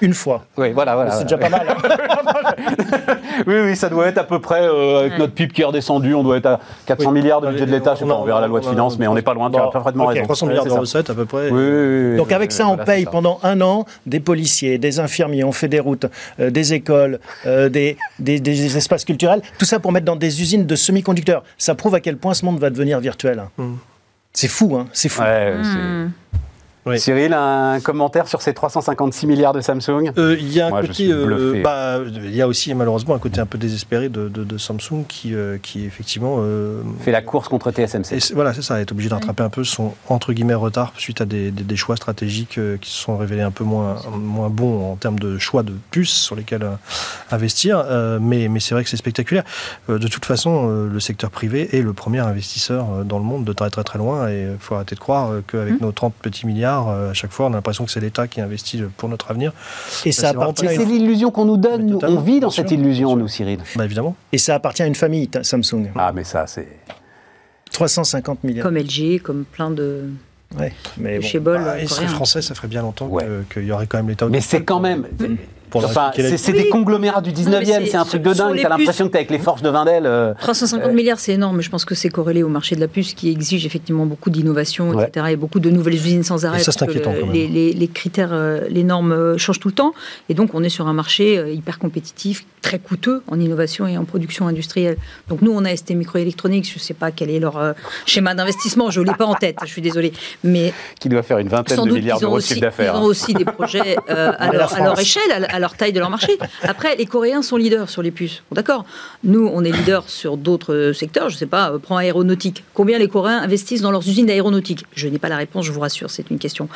une fois. Oui, voilà, voilà. c'est déjà pas mal. hein. Oui, oui, ça doit être à peu près, euh, avec notre PIB qui est redescendu, on doit être à 400 Oui. milliards de budget de l'État. Je sais On pas, on verra la loi de finances, mais on n'est pas loin, tu Bon, as parfaitement ok. raison. 300 Ouais, milliards de recettes à peu près. Oui, oui, oui, Donc avec ça, on voilà, paye ça. pendant un an des policiers, des infirmiers, on fait des routes, euh, des écoles, euh, des, des- des espaces culturels, tout ça pour mettre dans des usines de semi-conducteurs. Ça prouve à quel point ce monde va devenir virtuel. hein. C'est fou, hein c'est fou. Ouais, Hmm. Oui. Cyril, un commentaire sur ces 356 milliards de Samsung? Euh, Il y a un Moi, côté, euh, bah, il y a aussi malheureusement un côté un peu désespéré de, de- de Samsung qui, euh, qui effectivement, euh, fait la course contre TSMC. et voilà, c'est ça, est obligé de rattraper un peu son entre guillemets retard suite à des, des- des choix stratégiques euh, qui se sont révélés un peu moins, moins bons en termes de choix de puces sur lesquels euh, investir. Euh, mais mais c'est vrai que c'est spectaculaire. Euh, de toute façon, euh, le secteur privé est le premier investisseur dans le monde de très très très loin et il faut arrêter de croire qu'avec nos 30 petits milliards milliards euh, à chaque fois. On a l'impression que c'est l'État qui investit pour notre avenir. Et ça c'est vraiment appartient, c'est l'illusion qu'on nous donne. Nous. On vit dans cette illusion, nous, Cyril. Bah, évidemment. et ça appartient à une famille, Samsung. Ah, mais ça, c'est. 350 milliards. Comme LG, comme plein de, Ouais, mais bon. chez Bol. Bah, coréens. français, ça ferait bien longtemps Ouais. qu'il y aurait quand même l'État. au Mais c'est quand même. Pour leur Enfin, expliquer la c'est des conglomérats du 19e, c'est- c'est un truc de dingue. T'as l'impression que t'es avec les forges de Vindel. euh, 350 milliards, c'est énorme, mais je pense que c'est corrélé au marché de la puce qui exige effectivement beaucoup d'innovation, Ouais. etc. et beaucoup de nouvelles usines sans arrêt. Et ça, c'est inquiétant, le- quand même. Les, les- les critères, euh, les normes euh, changent tout le temps. Et donc, on est sur un marché euh, hyper compétitif, très coûteux en innovation et en production industrielle. Donc, nous, on a ST Microélectronics, je ne sais pas quel est leur euh, schéma d'investissement, je ne l'ai pas en tête, je suis désolée. Mais qui doit faire une vingtaine de milliards ils d'euros de chiffre ils d'affaires. ont aussi des projets euh, à, leur, à leur échelle, à, à leur taille de leur marché. Après, les Coréens sont leaders sur les puces. D'accord. Nous, on est leaders sur d'autres euh, secteurs. Je ne sais pas, euh, prends aéronautique. Combien les Coréens investissent dans leurs usines d'aéronautique Je n'ai pas la réponse, je vous rassure, c'est une question.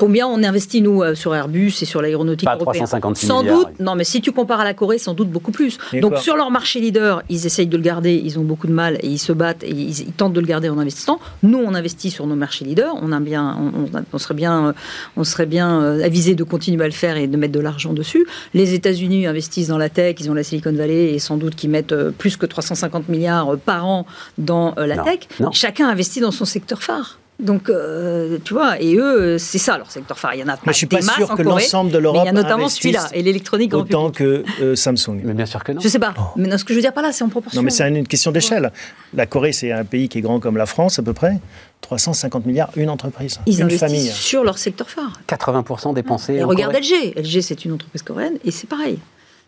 Combien on investit, nous, euh, sur Airbus et sur l'aéronautique Pas européenne 356 Sans milliards. doute, non, mais si tu compares à la Corée, sans doute beaucoup plus. Donc, sur leur marché leader, ils essayent de le garder, ils ont beaucoup de mal et ils se battent et ils, ils tentent de le garder en investissant. Nous, on investit sur nos marchés leaders. On, a bien, on, on- on serait bien, euh, on serait bien euh, avisé de continuer à le faire et de mettre de l'argent dessus. Les États-Unis investissent dans la tech, ils ont la Silicon Valley et sans doute qu'ils mettent euh, plus que 350 milliards euh, par an dans euh, la Non, tech. non. Chacun investit dans son secteur phare. Donc, euh, tu vois, et eux, c'est ça leur secteur phare. Il y en a pas Mais je suis des pas masses sûr en que Corée, l'ensemble de l'Europe il y a notamment celui-là, et l'électronique autant que euh, Samsung. Mais bien sûr que non. Je sais pas. Mais non, ce que je veux dire par là, c'est en proportion. Non, mais c'est une question d'échelle. La Corée, c'est un pays qui est grand comme la France, à peu près. 350 milliards, une entreprise, Ils une investissent famille. sur leur secteur phare. 80% dépensés. Et en regarde Corée. LG. LG, c'est une entreprise coréenne et c'est pareil.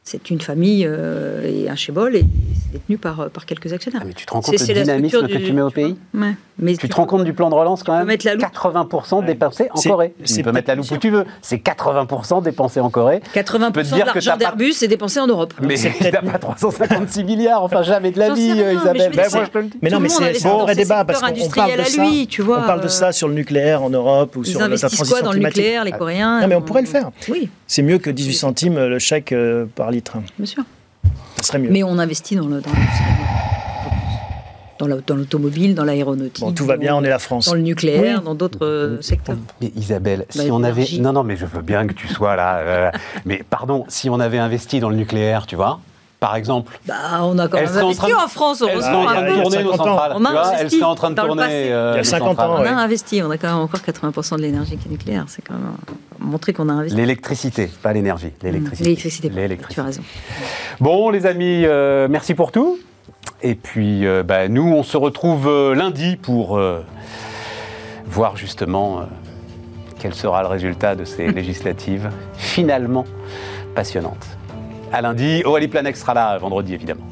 C'est une famille euh, et un chebol et c'est détenu par, euh, par quelques actionnaires. Ah, mais tu te rends compte la dynamisme que du- tu mets au pays Ouais. Mais Tu te rends compte du plan de relance quand peux même mettre la loupe. 80% dépensés en C'est- Corée. Tu peux mettre la loupe où tu veux. C'est 80% dépensés en Corée. 80% Je peux te de dire que l'argent d'Airbus est dépensé en Europe. Mais c'est t'as pas 356 milliards, enfin jamais de la vie, rien, mais Isabelle. veux Ben, dire, moi, je te le dis. Mais non, mais c'est un vrai débat parce qu'on on parle de ça. on parle de euh, ça sur le nucléaire en Europe ou sur la transition quoi dans le climatique. nucléaire, les Coréens Non, mais on pourrait le faire. Oui, C'est mieux que 18 centimes le chèque par litre. bien sûr. Ça serait mieux. Mais on investit dans le dans dans la- dans l'automobile, dans l'aéronautique, Bon, tout va bien, dans- on est la France. dans le nucléaire, dans d'autres euh, secteurs. Mais Isabelle, Bah, si on avait. Non, non, mais je veux bien que tu sois là. euh, mais pardon, si on avait investi dans le nucléaire, tu vois, par exemple. Bah, on a quand Elles même en investi en, France, Elles heureusement. en il y a- train de tourner nos 50 ans. centrales. On a tu vois, elles investi seraient en train de tourner. euh, Il y a nos 50 ans. On a investi, on a quand même encore 80% de l'énergie qui est nucléaire. C'est quand même montrer qu'on a investi. L'électricité, pas l'énergie. L'électricité. L'électricité, tu as raison. Bon, les amis, euh, merci pour tout. Et puis, euh, bah, nous, on se retrouve euh, lundi pour euh, voir justement euh, quel sera le résultat de ces législatives finalement passionnantes. À lundi, Aurélie Planex sera là vendredi, évidemment.